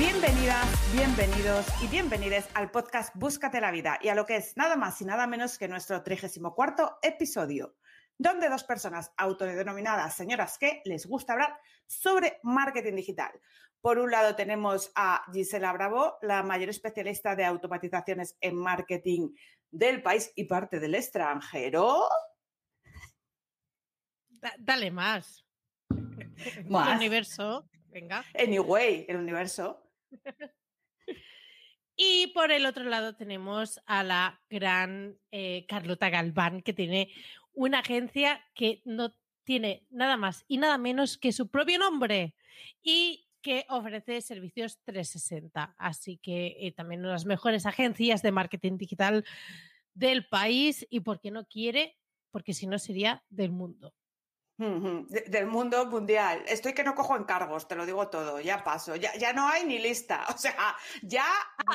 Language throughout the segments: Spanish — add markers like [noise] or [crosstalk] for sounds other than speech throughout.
Bienvenidas, bienvenidos y bienvenides al podcast Búscate la vida y a lo que es nada más y nada menos que nuestro 34 episodio, donde dos personas autodenominadas señoras que les gusta hablar sobre marketing digital. Por un lado tenemos a Gisela Bravo, la mayor especialista de automatizaciones en marketing del país y parte del extranjero. dale más. Más. El universo, venga. Anyway, el universo. Y por el otro lado tenemos a la gran eh, Carlota Galván, que tiene una agencia que no tiene nada más y nada menos que su propio nombre y que ofrece servicios 360. Así que eh, también una de las mejores agencias de marketing digital del país y porque no quiere, porque si no sería del mundo. Del mundo mundial. Estoy que no cojo encargos, te lo digo todo, ya paso, ya, ya no hay ni lista, [laughs] o sea, ya,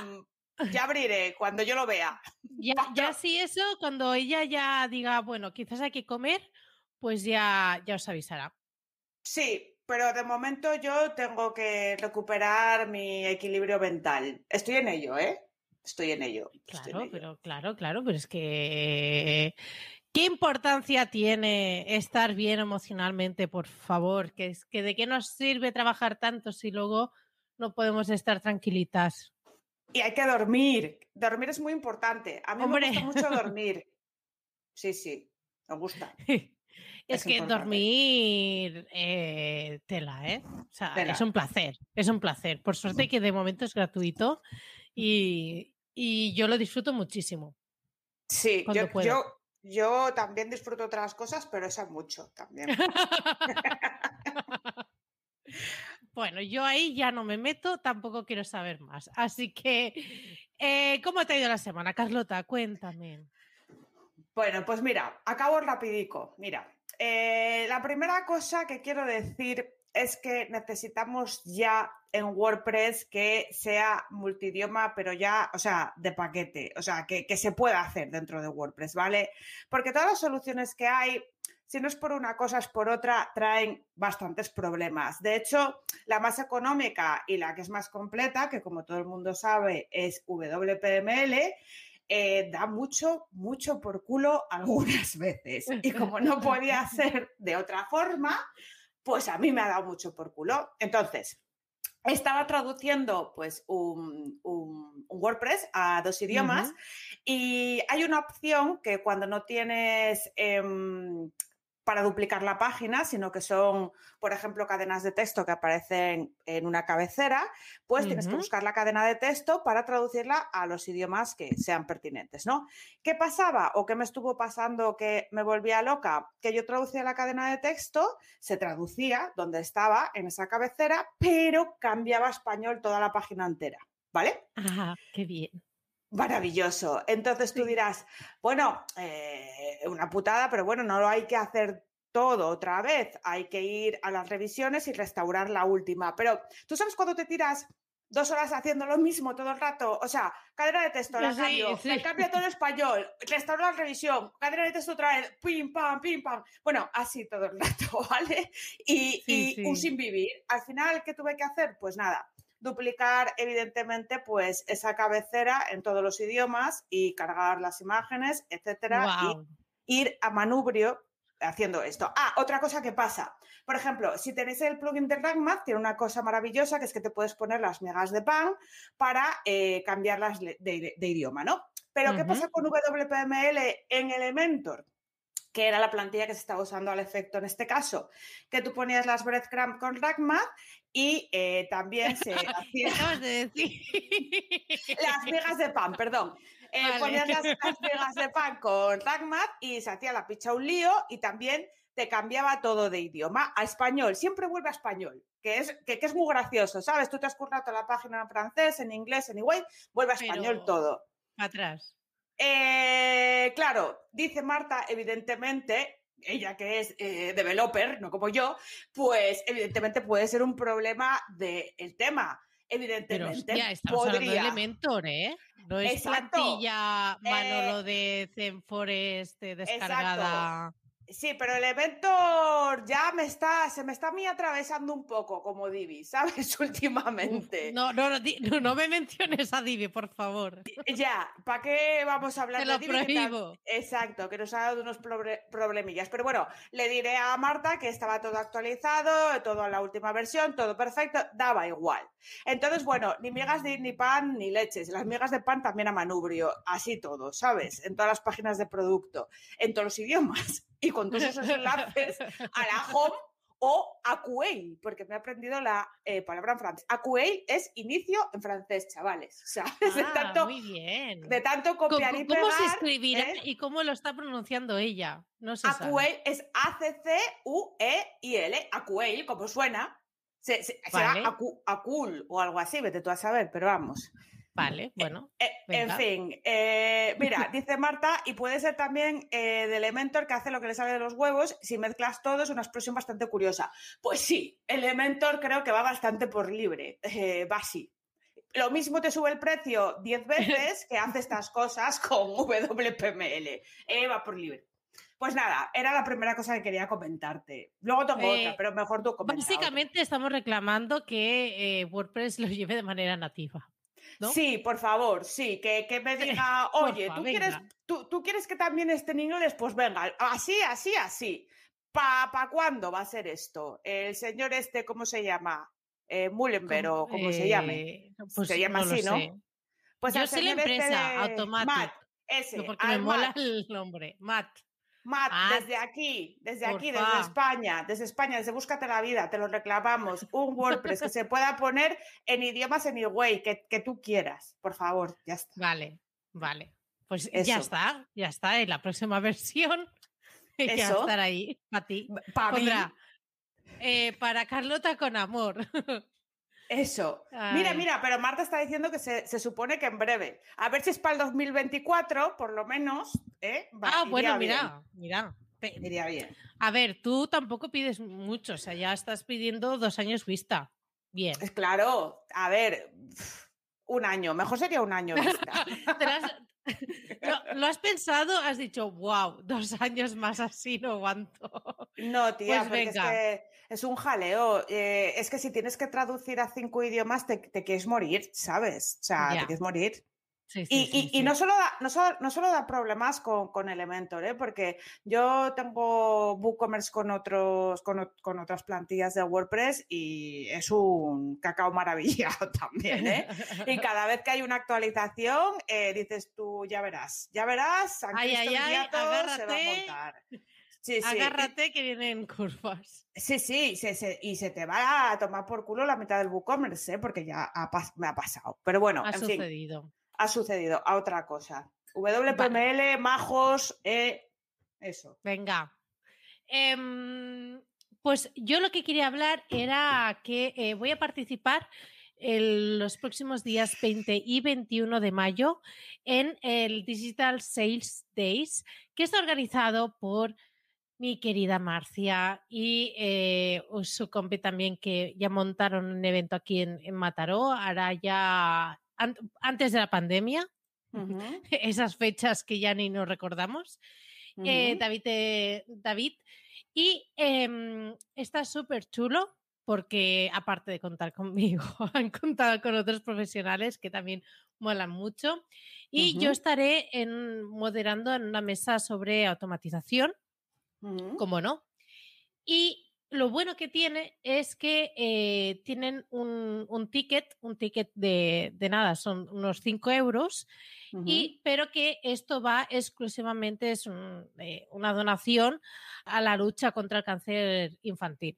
mm, ya abriré cuando yo lo vea. Ya, ya sí eso, cuando ella ya diga, bueno, quizás hay que comer, pues ya, ya os avisará. Sí, pero de momento yo tengo que recuperar mi equilibrio mental. Estoy en ello, ¿eh? Estoy en ello. en Claro, ello. pero claro, claro, pero es que ¿qué importancia tiene estar bien emocionalmente, por favor? Que es que de qué nos sirve trabajar tanto si luego no podemos estar tranquilitas. Y hay que dormir. Dormir es muy importante. A mí Hombre. me gusta mucho [laughs] dormir. Sí, sí, me gusta. es, Es que importante. dormir eh, tela, ¿eh? O sea, Tela. es un placer, es un placer. Por suerte que de momento es gratuito y, y yo lo disfruto muchísimo. Sí, yo, yo, yo también disfruto otras cosas, pero esa mucho también. [laughs] Bueno, yo ahí ya no me meto, tampoco quiero saber más. Así que, eh, ¿cómo te ha ido la semana, Carlota? Cuéntame. Bueno, pues mira, acabo rapidico. Mira, eh, la primera cosa que quiero decir es que necesitamos ya en WordPress que sea multidioma, pero ya, o sea, de paquete, o sea, que, que se pueda hacer dentro de WordPress, ¿vale? Porque todas las soluciones que hay, si no es por una cosa, es por otra, traen bastantes problemas. De hecho, la más económica y la que es más completa, que como todo el mundo sabe es WPML, eh, da mucho, mucho por culo algunas veces. Y como no podía [laughs] ser de otra forma, pues a mí me ha dado mucho por culo. Entonces, estaba traduciendo pues un, un- un WordPress a dos idiomas y hay una opción que cuando no tienes em, para duplicar la página, sino que son, por ejemplo, cadenas de texto que aparecen en una cabecera, pues tienes que buscar la cadena de texto para traducirla a los idiomas que sean pertinentes, ¿no? ¿Qué pasaba o qué me estuvo pasando que me volvía loca? Que yo traducía la cadena de texto, se traducía donde estaba en esa cabecera, pero cambiaba a español toda la página entera, ¿vale? Ajá, qué bien. Maravilloso. Entonces tú dirás, bueno, eh, una putada, pero bueno, no lo hay que hacer todo otra vez. Hay que ir a las revisiones y restaurar la última. Pero tú sabes cuando te tiras dos horas haciendo lo mismo todo el rato. O sea, cadena de texto, la Sí, cambio, sí. cambio todo en español, restauro la revisión, cadena de texto otra vez, pim, pam, pim, pam. Bueno, así todo el rato, [laughs] ¿vale? Y, Sí, y un sin vivir. Al final, ¿qué tuve que hacer? Pues nada, duplicar evidentemente pues esa cabecera en todos los idiomas y cargar las imágenes, etcétera, y ir a manubrio haciendo esto. Ah, otra cosa que pasa. Por ejemplo, si tenéis el plugin de RankMath, tiene una cosa maravillosa que es que te puedes poner las megas de pan para eh, cambiarlas de, de- de idioma, ¿no? Pero ¿qué pasa con WPML en Elementor? que era la plantilla que se estaba usando al efecto en este caso, que tú ponías las breadcrumbs con RackMath y eh, también se ¿Qué [laughs] hacía acabas de [laughs] las migas de pan, perdón. Eh, Vale. Las, [laughs] las migas de pan con RackMath y se hacía la picha un lío y también te cambiaba todo de idioma a español, siempre vuelve a español, que es, que, es muy gracioso, ¿sabes? Tú te has currado la página en francés, en inglés, en igual, vuelve a español todo. Atrás. Eh, claro, dice Marta, evidentemente, ella que es eh, developer, no como yo, pues evidentemente puede ser un problema del tema. Evidentemente, Pero, estamos podría. de Elementor, ¿eh? No es plantilla Manolo de Zenforest descargada. Sí, pero el evento ya me está, se me está a mí atravesando un poco como Divi, ¿sabes? [laughs] Últimamente. no, no, no, no, me menciones a Divi, por favor. Ya, ¿para qué vamos a hablar Te lo de Divi? Prohíbo. Exacto, que nos ha dado unos problemillas. Pero bueno, le diré a Marta que estaba todo actualizado, todo en la última versión, todo perfecto, daba igual. Entonces, bueno, ni migas de ni pan ni leches. Las migas de pan también a manubrio, así todo, ¿sabes? En todas las páginas de producto, en todos los idiomas y con todos esos enlaces a la home o AQA, porque me he aprendido la eh, palabra en francés. AQA es inicio en francés, chavales. [laughs] ¿sabes? de Ah, tanto, muy bien. de tanto ¿Cómo, copiar y cómo pegar. se escribirá ¿eh? y cómo lo está pronunciando ella? No se AQA sabe. es A-C-C-U-E-I-L, AQA, como suena. Se, se- Vale. Será acu- acul o algo así, vete tú a saber, pero vamos. Vale, bueno. Eh, en fin, eh, mira, dice Marta, y puede ser también eh, de Elementor que hace lo que le sale de los huevos. Si mezclas todo, es una expresión bastante curiosa. Pues sí, Elementor creo que va bastante por libre. eh, va así. Lo mismo te sube el precio 10 [laughs] veces que hace estas cosas con WPML. Eh, va por libre. Pues nada, era la primera cosa que quería comentarte. Luego tengo Eh, otra, pero mejor tú comenta otra. Básicamente estamos reclamando que eh, WordPress lo lleve de manera nativa. ¿No? Sí, por favor, sí, que, que me diga, [laughs] oye, porfa, ¿tú quieres, tú, tú quieres que también esté en inglés? Pues venga, así, así, así. ¿Pa, pa cuándo va a ser esto? El señor este, ¿cómo se llama? Eh, Mullenberg o como se llame. Eh, pues Se llama no así, ¿no? sé. Pues Yo sé la este empresa, de- Automatic. Matt, ese, No, porque me mola el nombre. Matt. Matt, Matt, desde aquí, desde aquí, desde España, desde España, desde Búscate la Vida, te lo reclamamos. Un [laughs] WordPress que se pueda poner en idiomas anyway, que, que tú quieras, por favor, ya está. Vale, vale. Pues ya está, ya está. En la próxima [laughs] versión ya Eso. estará ahí para ti. Pondrá eh, para Carlota con amor. [laughs] Eso. Mira, Ay. mira, pero Marta está diciendo que se, se supone que en breve. A ver si es para el 2024, por lo menos. ¿eh? Va, ah, bueno, bien, mira, mira. Pe- Iría bien. A ver, tú tampoco pides mucho, o sea, ya estás pidiendo dos años vista. Bien. Es claro, a ver, un año, mejor sería un año vista. [laughs] Lo has- lo, lo has pensado, has dicho, wow, dos años más así no aguanto. No, tía, Pues porque es venga. que es un jaleo. eh, es que si tienes que traducir a cinco idiomas, te, te quieres morir, ¿sabes? O sea, te quieres morir. Sí, sí, Y, sí, y- y sí. no, solo da, no, solo, no solo da problemas con, con Elementor, ¿eh? porque yo tengo WooCommerce con, otros, con, con otras plantillas de WordPress y es un cacao maravillado [laughs] también. ¿eh? Y [laughs] cada vez que hay una actualización, eh, dices tú, ya verás, ya verás, San Ay, ay, ay, se va a montar. Sí, sí. Agárrate que vienen [laughs] curvas. Sí, sí, se- se- y se te va a tomar por culo la mitad del WooCommerce, ¿eh? porque ya ha me ha pasado. Pero bueno, Ha en fin sucedido. ha sucedido a otra cosa. WPML, majos, eh, eso. Venga. Em, pues yo lo que quería hablar era que eh, voy a participar en los próximos días 20 y 21 de mayo en el Digital Sales Days, que está organizado por mi querida Marcia y eh, su compi también, que ya montaron un evento aquí en, en Mataró, ahora ya an- antes de la pandemia, [laughs] esas fechas que ya ni nos recordamos eh. David, eh, David. Y em, está súper chulo porque aparte de contar conmigo, [laughs] han contado con otros profesionales que también molan mucho. Y yo estaré en, moderando en una mesa sobre automatización, Ujú. como no. Y lo bueno que tiene es que eh, tienen un, un ticket, un ticket de, de nada, son unos 5 euros, y, pero que esto va exclusivamente, es un, eh, una donación a la lucha contra el cáncer infantil.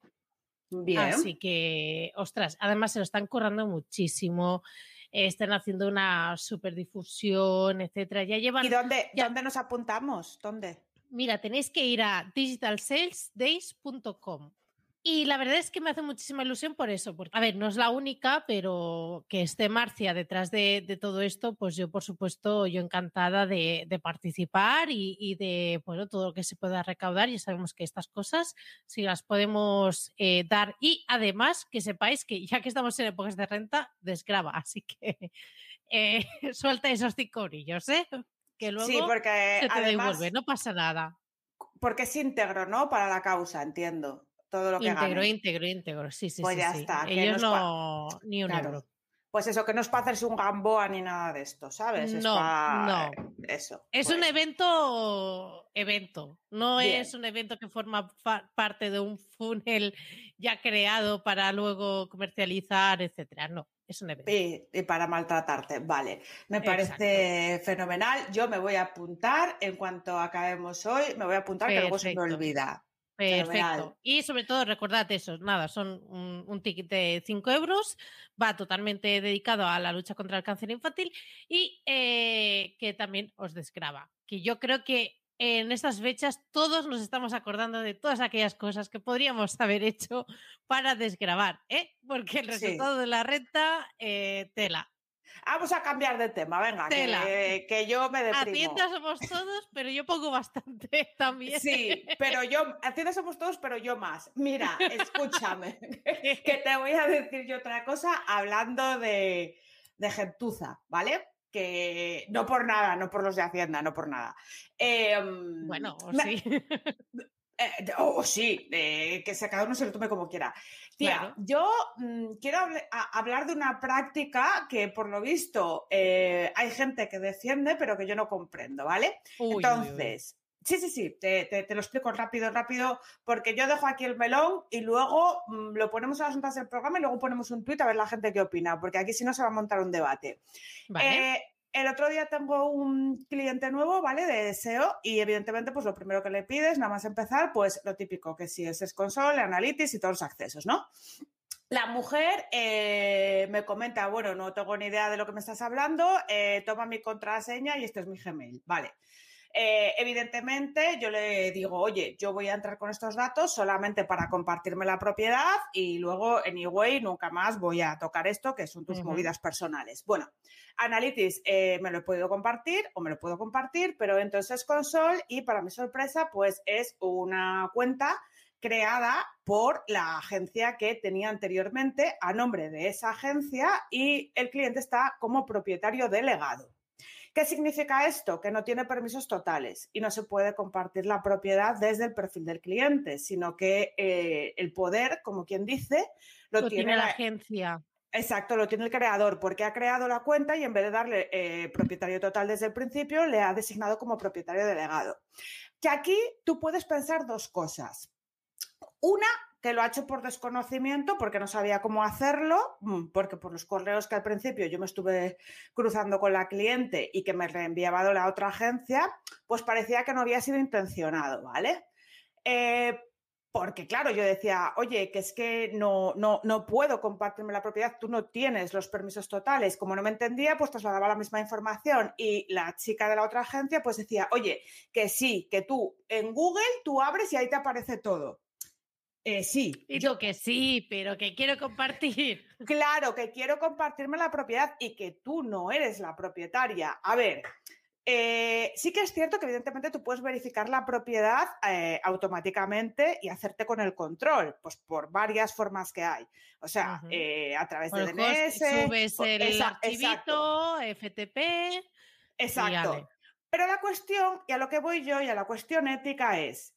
Bien. Así que, ostras, además se lo están currando muchísimo, eh, están haciendo una super difusión, etcétera. Ya llevan ¿Y dónde, ya- dónde nos apuntamos? ¿Dónde? Mira, tenéis que ir a digitalsalesdays.com. Y la verdad es que me hace muchísima ilusión por eso. A ver, no es la única, pero que esté Marcia detrás de, todo esto, pues yo, por supuesto, yo encantada de, participar y, y, de, bueno, todo lo que se pueda recaudar. Ya sabemos que estas cosas, si las podemos eh, dar. Y además, que sepáis que ya que estamos en épocas de renta, desgraba. Así que [laughs] eh, suelta esos cinco brillos, ¿eh? Que luego sí, porque se te además, devuelve, no pasa nada. Porque es íntegro, ¿no? Para la causa, entiendo todo lo que íntegro, gane. íntegro, íntegro, sí, sí, Pues sí, ya sí. está, Ellos no, ni un Claro. Pues eso, que no es para hacerse un gamboa ni nada de esto, ¿sabes? es No, pa- no. Eso. Es un evento, evento. No Bien. es un evento que forma parte de un funnel ya creado para luego comercializar, etcétera. No, es un evento. Y, y para maltratarte, vale. Me Exacto. parece fenomenal. Yo me voy a apuntar en cuanto acabemos hoy. Me voy a apuntar que luego se me Perfecto. olvida. Perfecto. fenomenal. Y sobre todo, recordad eso, nada, son un, un ticket de 5 euros, va totalmente dedicado a la lucha contra el cáncer infantil y eh, que también os desgraba. Que yo creo que en estas fechas todos nos estamos acordando de todas aquellas cosas que podríamos [laughs] haber hecho para desgrabar, ¿eh? Porque el Sí. resultado de la renta, eh, tela. Vamos a cambiar de tema, venga, que, que yo me deprimo. Hacienda somos todos, pero yo pongo bastante [laughs] también. Sí, pero yo, Hacienda somos todos, pero yo más. Mira, [laughs] escúchame, [laughs] que te voy a decir yo otra cosa hablando de, de gentuza, ¿vale? Que no por nada, no por los de Hacienda, no por nada. Em, Bueno, me- sí. Eh, de- oh, sí, de que cada uno se lo tome como quiera. Tía, Claro. yo mm, quiero a- hablar de una práctica que por lo visto eh, hay gente que defiende, pero que yo no comprendo, ¿vale? Uy, uy, uy. Entonces, sí, sí, sí, te, te- te lo explico rápido, rápido, porque yo dejo aquí el melón y luego mm, lo ponemos a las notas del programa y luego ponemos un tuit a ver la gente qué opina, porque aquí si no se va a montar un debate. Vale. El otro día tengo un cliente nuevo, ¿vale? De SEO y evidentemente pues lo primero que le pides, nada más empezar, pues lo típico, que si es, es console, analytics y todos los accesos, ¿no? La mujer eh, me comenta, bueno, no tengo ni idea de lo que me estás hablando, eh, toma mi contraseña y este es mi Gmail, ¿vale? Eh, evidentemente, yo le digo, oye, yo voy a entrar con estos datos solamente para compartirme la propiedad y luego, anyway, nunca más voy a tocar esto, que son tus movidas personales. Bueno, Analytics eh, me lo he podido compartir o me lo puedo compartir, pero entonces Console y para mi sorpresa, pues es una cuenta creada por la agencia que tenía anteriormente a nombre de esa agencia y el cliente está como propietario delegado. ¿Qué significa esto? Que no tiene permisos totales y no se puede compartir la propiedad desde el perfil del cliente, sino que eh, el poder, como quien dice, lo, Lo tiene, tiene la la- agencia. Exacto, lo tiene el creador porque ha creado la cuenta y en vez de darle eh, propietario total desde el principio, le ha designado como propietario delegado. Que aquí tú puedes pensar dos cosas. Una, que lo ha hecho por desconocimiento, porque no sabía cómo hacerlo, mm, porque por los correos que al principio yo me estuve cruzando con la cliente y que me reenviaba la otra agencia, pues parecía que no había sido intencionado, ¿vale? Eh, porque claro, yo decía, oye, que es que no, no, no puedo compartirme la propiedad, tú no tienes los permisos totales. Como no me entendía, pues trasladaba la misma información y la chica de la otra agencia pues decía, oye, que sí, que tú en Google tú abres y ahí te aparece todo. Eh, sí, Y yo que sí, pero que quiero compartir. [laughs] Claro, que quiero compartirme la propiedad y que tú no eres la propietaria. A ver, eh, sí que es cierto que evidentemente tú puedes verificar la propiedad eh, automáticamente y hacerte con el control, pues por varias formas que hay. O sea, eh, a través de DNS. subes el esa- exacto, archivito, FTP. Exacto. Pero la cuestión, y a lo que voy yo, y a la cuestión ética es,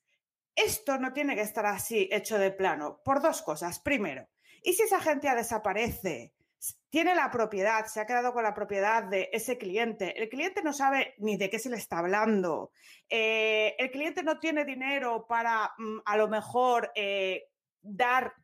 esto no tiene que estar así hecho de plano, por dos cosas. Primero, ¿y si esa agencia desaparece? Tiene la propiedad, se ha quedado con la propiedad de ese cliente. El cliente no sabe ni de qué se le está hablando. Eh, el cliente no tiene dinero para mm, a lo mejor eh, dar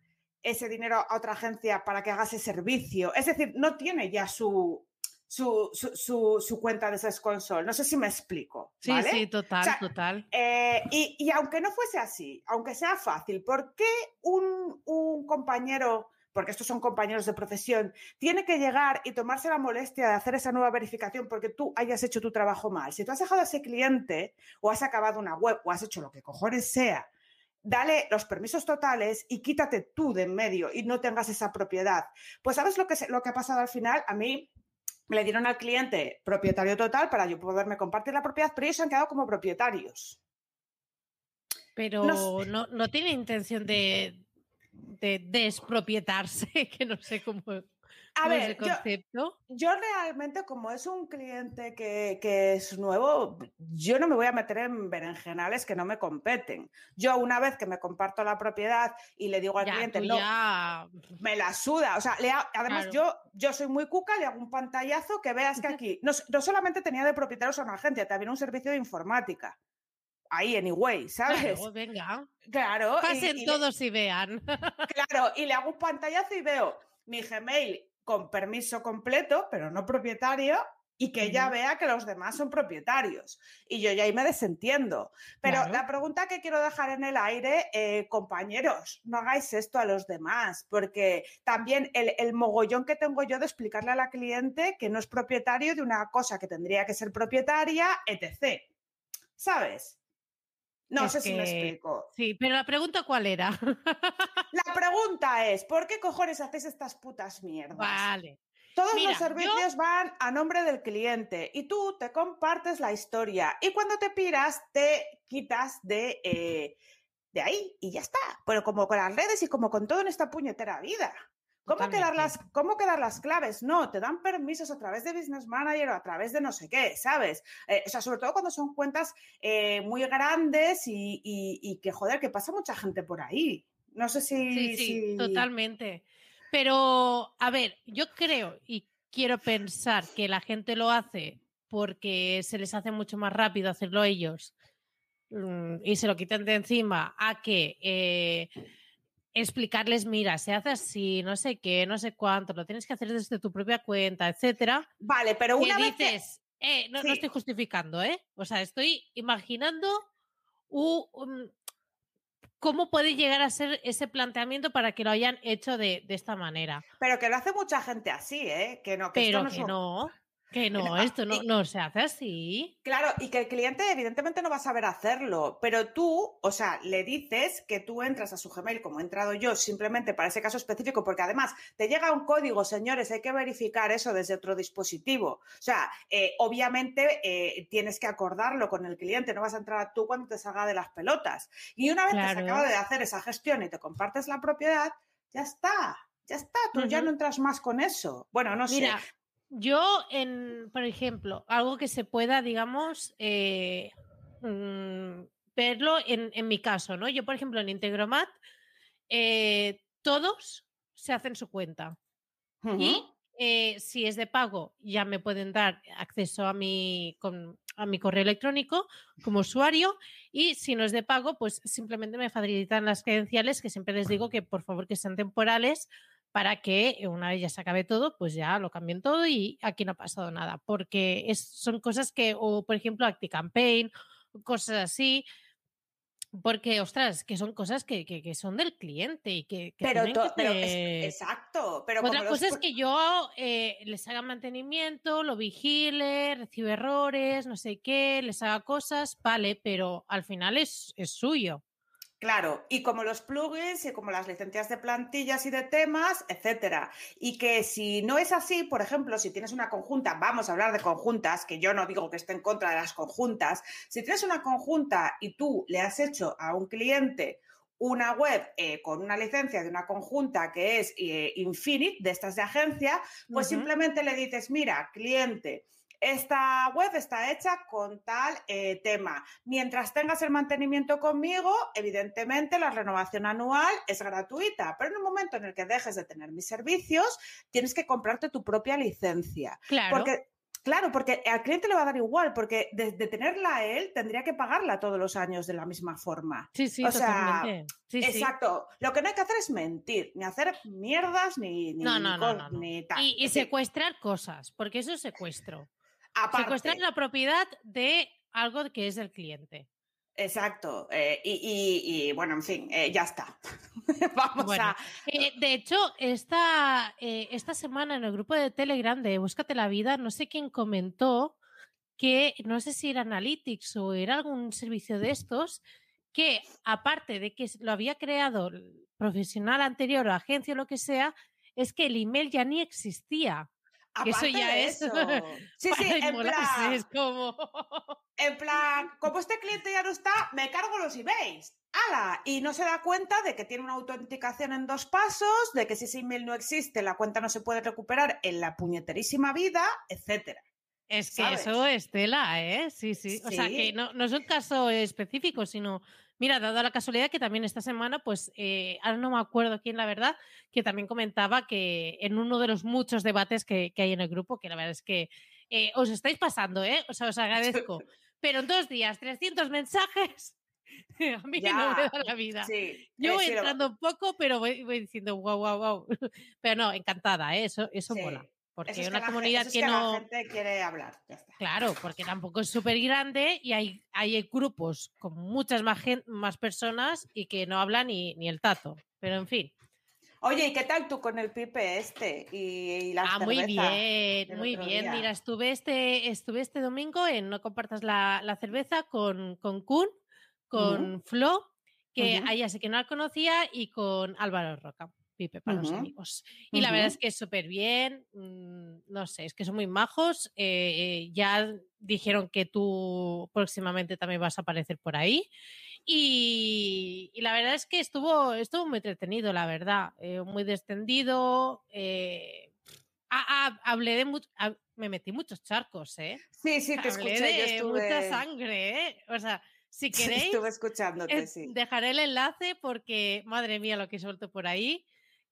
ese dinero a otra agencia para que haga ese servicio. Es decir, no tiene ya su, su, su, su- su cuenta de SES Console. No sé si me explico. Sí, sí, total, O sea, total. Eh, y, y aunque no fuese así, aunque sea fácil, ¿por qué un, un compañero porque estos son compañeros de profesión, tiene que llegar y tomarse la molestia de hacer esa nueva verificación porque tú hayas hecho tu trabajo mal. Si tú has dejado a ese cliente o has acabado una web o has hecho lo que cojones sea, dale los permisos totales y quítate tú de en medio y no tengas esa propiedad. Pues ¿sabes lo que, lo que ha pasado al final? A mí le dieron al cliente propietario total para yo poderme compartir la propiedad, pero ellos se han quedado como propietarios. Pero no, no tiene intención de, de despropiarse, [laughs] que no sé cómo, a ver, concepto. Yo, realmente, como es un cliente que, que, es nuevo, yo no me voy a meter en berenjenales que no me competen. Yo, una vez que me comparto la propiedad y le digo al cliente, no, me la suda. O sea, le además, yo, yo soy muy cuca, le hago un pantallazo que veas que aquí no, no solamente tenía de propietarios a una agencia, también un servicio de informática ahí anyway, [laughs] ¿sabes? Claro, venga. Claro. Pasen todos y vean. [laughs] Claro, y le hago un pantallazo y veo mi Gmail con permiso completo, pero no propietario, y que ella vea que los demás son propietarios. Y yo ya ahí me desentiendo. Pero la pregunta que quiero dejar en el aire, eh, compañeros, no hagáis esto a los demás, porque también el, el, mogollón que tengo yo de explicarle a la cliente que no es propietario de una cosa que tendría que ser propietaria, etc. ¿Sabes? No sé si me explico. Sí, pero la pregunta cuál era. la pregunta es, ¿por qué cojones hacéis estas putas mierdas? Vale. Todos los servicios van a nombre del cliente y tú te compartes la historia y cuando te piras te quitas de, eh, de ahí y ya está. Pero como con las redes y como con todo en esta puñetera vida. ¿Cómo quedar, las, ¿Cómo quedar las claves? No, te dan permisos a través de Business Manager o a través de no sé qué, ¿sabes? Eh, o sea, sobre todo cuando son cuentas eh, muy grandes y, que, joder, que pasa mucha gente por ahí. No sé si... Sí, sí, totalmente. Pero, a ver, yo creo y quiero pensar que la gente lo hace porque se les hace mucho más rápido hacerlo ellos mm, y se lo quitan de encima a que... Eh, explicarles, mira, se hace así, no sé qué, no sé cuánto, lo tienes que hacer desde tu propia cuenta, etcétera. Vale, pero una vez dices, eh, no, no, estoy justificando, ¿eh? O sea, estoy imaginando cómo puede llegar a ser ese planteamiento para que lo hayan hecho de, de esta manera. Pero que lo hace mucha gente así, ¿eh? Que no, que pero no que no. Que no, esto no, no, se hace así. Claro, y que el cliente evidentemente no va a saber hacerlo, pero tú, o sea, le dices que tú entras a su Gmail como he entrado yo simplemente para ese caso específico, porque además te llega un código, señores, hay que verificar eso desde otro dispositivo. O sea, eh, obviamente eh, tienes que acordarlo con el cliente, no vas a entrar tú cuando te salga de las pelotas. Y una vez que se acaba de hacer esa gestión y te compartes la propiedad, ya está. Ya está, tú ya no entras más con eso. Bueno, no sé. Yo, en, por ejemplo, algo que se pueda, digamos, eh, mm, verlo en, en, mi caso, ¿no? Yo, por ejemplo, en Integromat, eh, todos se hacen su cuenta. Y eh, si es de pago, ya me pueden dar acceso a mi, con, a mi correo electrónico como usuario. Y si no es de pago, pues simplemente me facilitan las credenciales, que siempre les digo que por favor que sean temporales para que una vez ya se acabe todo, pues ya lo cambien todo y aquí no ha pasado nada, porque es, son cosas que, o por ejemplo, ActiCampaign, cosas así, porque, ostras, que son cosas que, que, son del cliente y que... pero, exacto. Pero Otra cosa es que yo eh, les haga mantenimiento, lo vigile, recibe errores, no sé qué, les haga cosas, vale, pero al final es, es suyo. Claro, y como los plugins y como las licencias de plantillas y de temas, etcétera. Y que si no es así, por ejemplo, si tienes una conjunta, vamos a hablar de conjuntas, que yo no digo que esté en contra de las conjuntas, si tienes una conjunta y tú le has hecho a un cliente una web eh, con una licencia de una conjunta que es eh, Infinite, de estas de agencia, pues simplemente le dices, mira, cliente, esta web está hecha con tal eh, tema. Mientras tengas el mantenimiento conmigo, evidentemente la renovación anual es gratuita, pero en un momento en el que dejes de tener mis servicios, tienes que comprarte tu propia licencia. Claro. Porque Claro, porque al cliente le va a dar igual, porque de, tenerla él tendría que pagarla todos los años de la misma forma. Sí, sí, o sea, exacto. Lo que no hay que hacer es mentir, ni hacer mierdas, ni, ni, no, no, no, tal. Y, secuestrar cosas, porque eso es secuestro. Secuestrar la propiedad de algo que es del cliente. Exacto. eh, y, y- y, bueno, en fin, eh, ya está. [laughs] Vamos Bueno, a. Eh, de hecho, esta, esta semana en el grupo de Telegram de Búscate la Vida, no sé quién comentó que, no sé si era Analytics o era algún servicio de estos, que aparte de que lo había creado el profesional anterior o agencia o lo que sea, es que el email ya ni existía. Eso ya de es eso, [laughs] Sí, sí, en plan, es como... [laughs] en plan, como este cliente ya no está, me cargo los emails. ¡Hala! Y no se da cuenta de que tiene una autenticación en dos pasos, de que si ese email no existe, la cuenta no se puede recuperar en la puñeterísima vida, etcétera. Es que ¿sabes? eso es tela, ¿eh? Sí, sí. O sea, que no, no es un caso específico, sino, mira, dado la casualidad que también esta semana, pues, eh, ahora no me acuerdo quién, la verdad, que también comentaba que en uno de los muchos debates que, que hay en el grupo, que la verdad es que eh, os estáis pasando, ¿eh? O sea, os agradezco. [laughs] Pero en dos días, 300 mensajes, [laughs] a mí no me Ya, da la vida. Sí. Yo eh, voy entrando poco, pero voy, voy diciendo, wow, wow, wow. Pero no, encantada, ¿eh? Eso, eso sí. mola. Porque Eso es que una la comunidad eso es que no... la gente quiere hablar. Ya está. Claro, porque tampoco es súper grande y hay, hay grupos con muchas más, gen- más personas y que no hablan ni, ni el tato. Pero en fin. Oye, ¿y qué tal tú con el pipe este? Y, y la Ah, muy bien, muy bien. día? Mira, estuve este, estuve este domingo en No Compartas la, la Cerveza con, con Kun, con Flo, que Ujú. a ella sí que no la conocía, y con Álvaro Roca. Pipe para los amigos. Y la verdad es que es súper bien, mm, no sé, es que son muy majos. eh, eh, ya dijeron que tú próximamente también vas a aparecer por ahí. Y, y la verdad es que estuvo, estuvo muy entretenido, la verdad. eh, muy descendido. hablé de mucho. me metí muchos charcos, ¿eh? Sí, sí, te Hablé escuché. Yo de estuve, mucha sangre, ¿eh? O sea, si [laughs] sí, queréis, estuve escuchándote, sí. dejaré el enlace porque, madre mía, lo que suelto por ahí,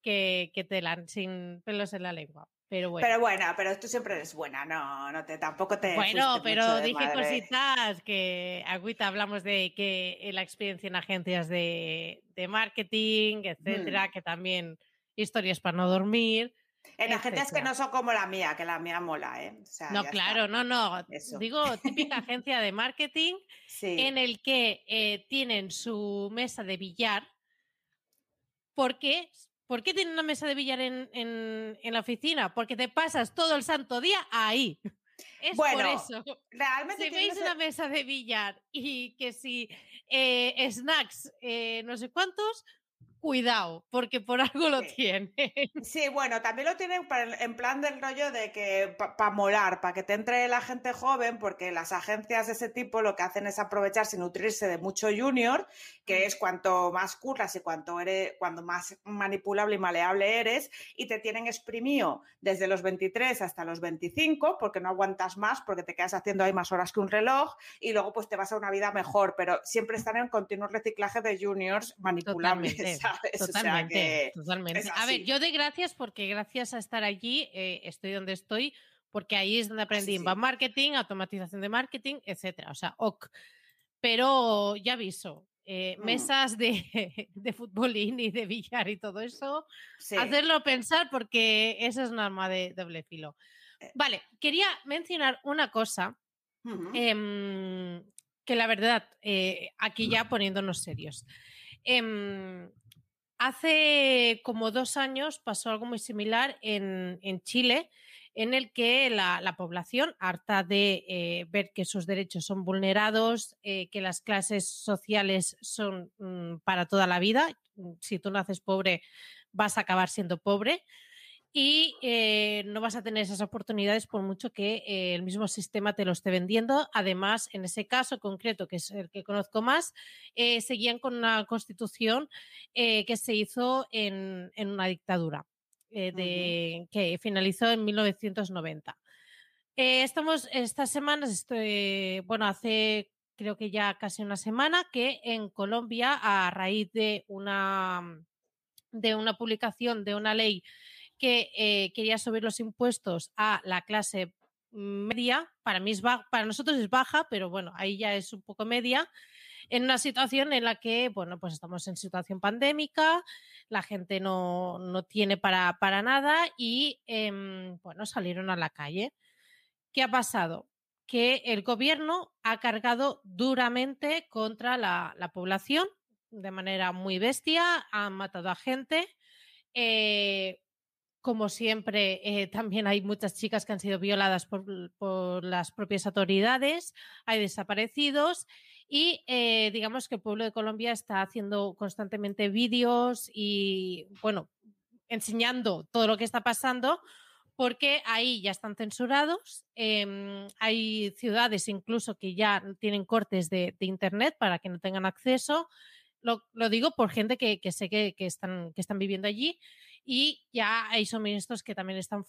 que, que telan sin pelos en la lengua. Pero bueno. Pero bueno, pero tú siempre eres buena, no, no te, tampoco te. Bueno, pero dije madre. cositas que, Agüita, hablamos de que la experiencia en agencias de, de marketing, etcétera, que también historias para no dormir. En agencias que no son como la mía, que la mía mola, ¿eh? O sea, No, claro, está. no, no. Eso. Digo, típica agencia de marketing [laughs] Sí. en el que eh, tienen su mesa de billar. ¿Por qué? ¿Por qué tienen una mesa de billar en, en- en la oficina? Porque te pasas todo el santo día ahí. [laughs] Es Bueno, por eso. Realmente Si tiene veis una mesa de billar y que si eh, snacks, eh, no sé cuántos, cuidado, porque por [laughs] algo lo tienen. Sí, bueno, también lo tienen en plan del rollo de que para molar, para que te entre la gente joven, porque las agencias de ese tipo lo que hacen es aprovecharse y nutrirse de mucho junior, que es cuanto más curras y cuanto eres, cuando más manipulable y maleable eres, y te tienen exprimido desde los 23 hasta los 25, porque no aguantas más, porque te quedas haciendo ahí más horas que un reloj, y luego pues te vas a una vida mejor, pero siempre están en continuo reciclaje de juniors manipulables, Totalmente, [laughs] ¿sabes? O sea Totalmente, que- totalmente. es A ver, yo doy gracias porque gracias a estar allí eh, estoy donde estoy, porque ahí es donde aprendí sí. inbound marketing, automatización de marketing, etcétera. O sea, ok. Pero ya aviso, eh, Mm. mesas de, de futbolín y de billar y todo eso, sí. hacerlo pensar porque eso es un arma de doble filo. Eh. Vale, quería mencionar una cosa em, que la verdad, eh, aquí ya poniéndonos serios. Em, hace como dos años pasó algo muy similar en, en Chile, en el que la, la población, harta de eh, ver que sus derechos son vulnerados, eh, que las clases sociales son mm, para toda la vida, si tú naces pobre vas a acabar siendo pobre, y eh, no vas a tener esas oportunidades por mucho que el mismo sistema te lo esté vendiendo. Además, en ese caso concreto, que es el que conozco más, seguían con una constitución que se hizo en una dictadura, eh, de, que finalizó en 1990. Eh, estamos estas semanas, estoy, bueno, hace creo que ya casi una semana, que en Colombia, a raíz de una, de una publicación de una ley que eh, quería subir los impuestos a la clase media, para mí es baja, para nosotros es baja, pero bueno, ahí ya es un poco media, en una situación en la que, bueno, pues estamos en situación pandémica, la gente no, no tiene para, para nada y, eh, bueno, salieron a la calle. ¿Qué ha pasado? que el gobierno ha cargado duramente contra la, la población de manera muy bestia, han matado a gente. Eh, como siempre, eh, también hay muchas chicas que han sido violadas por, por las propias autoridades, hay desaparecidos y eh, digamos que el pueblo de Colombia está haciendo constantemente vídeos y, bueno, enseñando todo lo que está pasando porque ahí ya están censurados. Eh, hay ciudades incluso que ya tienen cortes de, Internet para que no tengan acceso. Lo, lo digo por gente que, que sé que, que, están, que están viviendo allí y ya hay suministros que también están,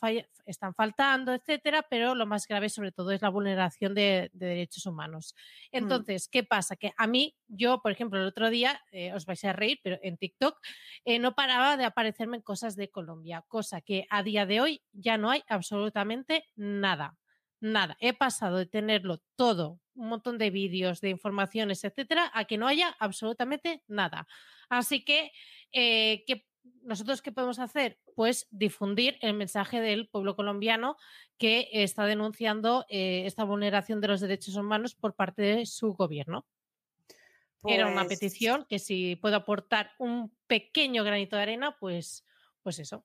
están faltando, etcétera, pero lo más grave sobre todo es la vulneración de, de derechos humanos. Entonces, mm. ¿qué pasa? Que a mí, yo, por ejemplo, el otro día, eh, os vais a reír, pero en TikTok eh, no paraba de aparecerme cosas de Colombia, cosa que a día de hoy ya no hay absolutamente nada. Nada, he pasado de tenerlo todo, un montón de vídeos, de informaciones, etcétera, a que no haya absolutamente nada. Así que, eh, ¿qué nosotros qué podemos hacer? Pues difundir el mensaje del pueblo colombiano que está denunciando eh, esta vulneración de los derechos humanos por parte de su gobierno. Pues... Era una petición que si puedo aportar un pequeño granito de arena, pues, pues eso.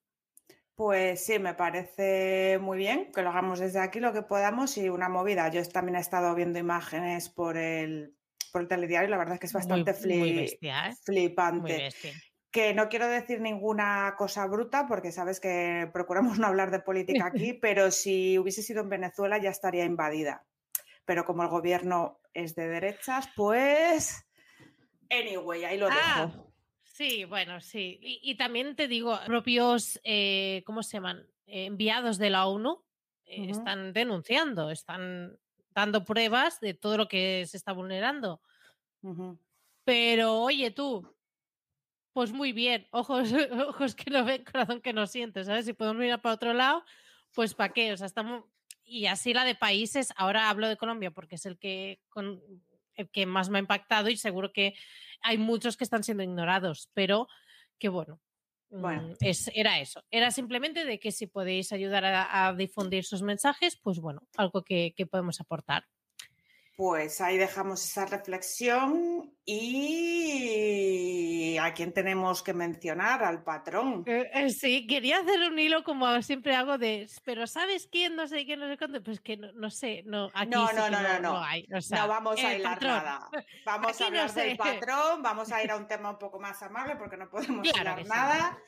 Pues sí, me parece muy bien que lo hagamos desde aquí lo que podamos y una movida. Yo también he estado viendo imágenes por el, por el telediario y la verdad es que es bastante muy, muy bestia, ¿eh? flipante. Muy bestia que no quiero decir ninguna cosa bruta porque sabes que procuramos no hablar de política [laughs] aquí, pero si hubiese sido en Venezuela ya estaría invadida. Pero como el gobierno es de derechas, pues... Anyway, ahí lo ah, dejo. Sí, bueno, sí. Y, y también te digo, propios, eh, ¿cómo se llaman? Eh, enviados de la ONU eh, uh -huh. están denunciando, están dando pruebas de todo lo que se está vulnerando. Uh -huh. Pero oye tú, pues muy bien, ojos, [laughs] ojos que no ven, corazón que no siente, ¿sabes? Si podemos mirar para otro lado, pues para qué, o sea, estamos... Y así la de países, ahora hablo de Colombia porque es el que, con, el que más me ha impactado y seguro que hay muchos que están siendo ignorados, pero que bueno, bueno. Es, era eso. Era simplemente de que si podéis ayudar a, a difundir sus mensajes, pues bueno, algo que, que podemos aportar. Pues ahí dejamos esa reflexión y a quién tenemos que mencionar, al patrón. Eh, eh, sí, quería hacer un hilo como siempre hago de, pero ¿sabes quién? No sé quién, no sé cuánto. Pues que no, no sé, no, aquí no, sí no, no, no, no, no hay. O sea, no vamos a hilar patrón. nada. [laughs] Vamos Aquí a hablar no sé. del patrón, vamos a ir a un tema un poco más amable porque no podemos Claro hilar sí. nada.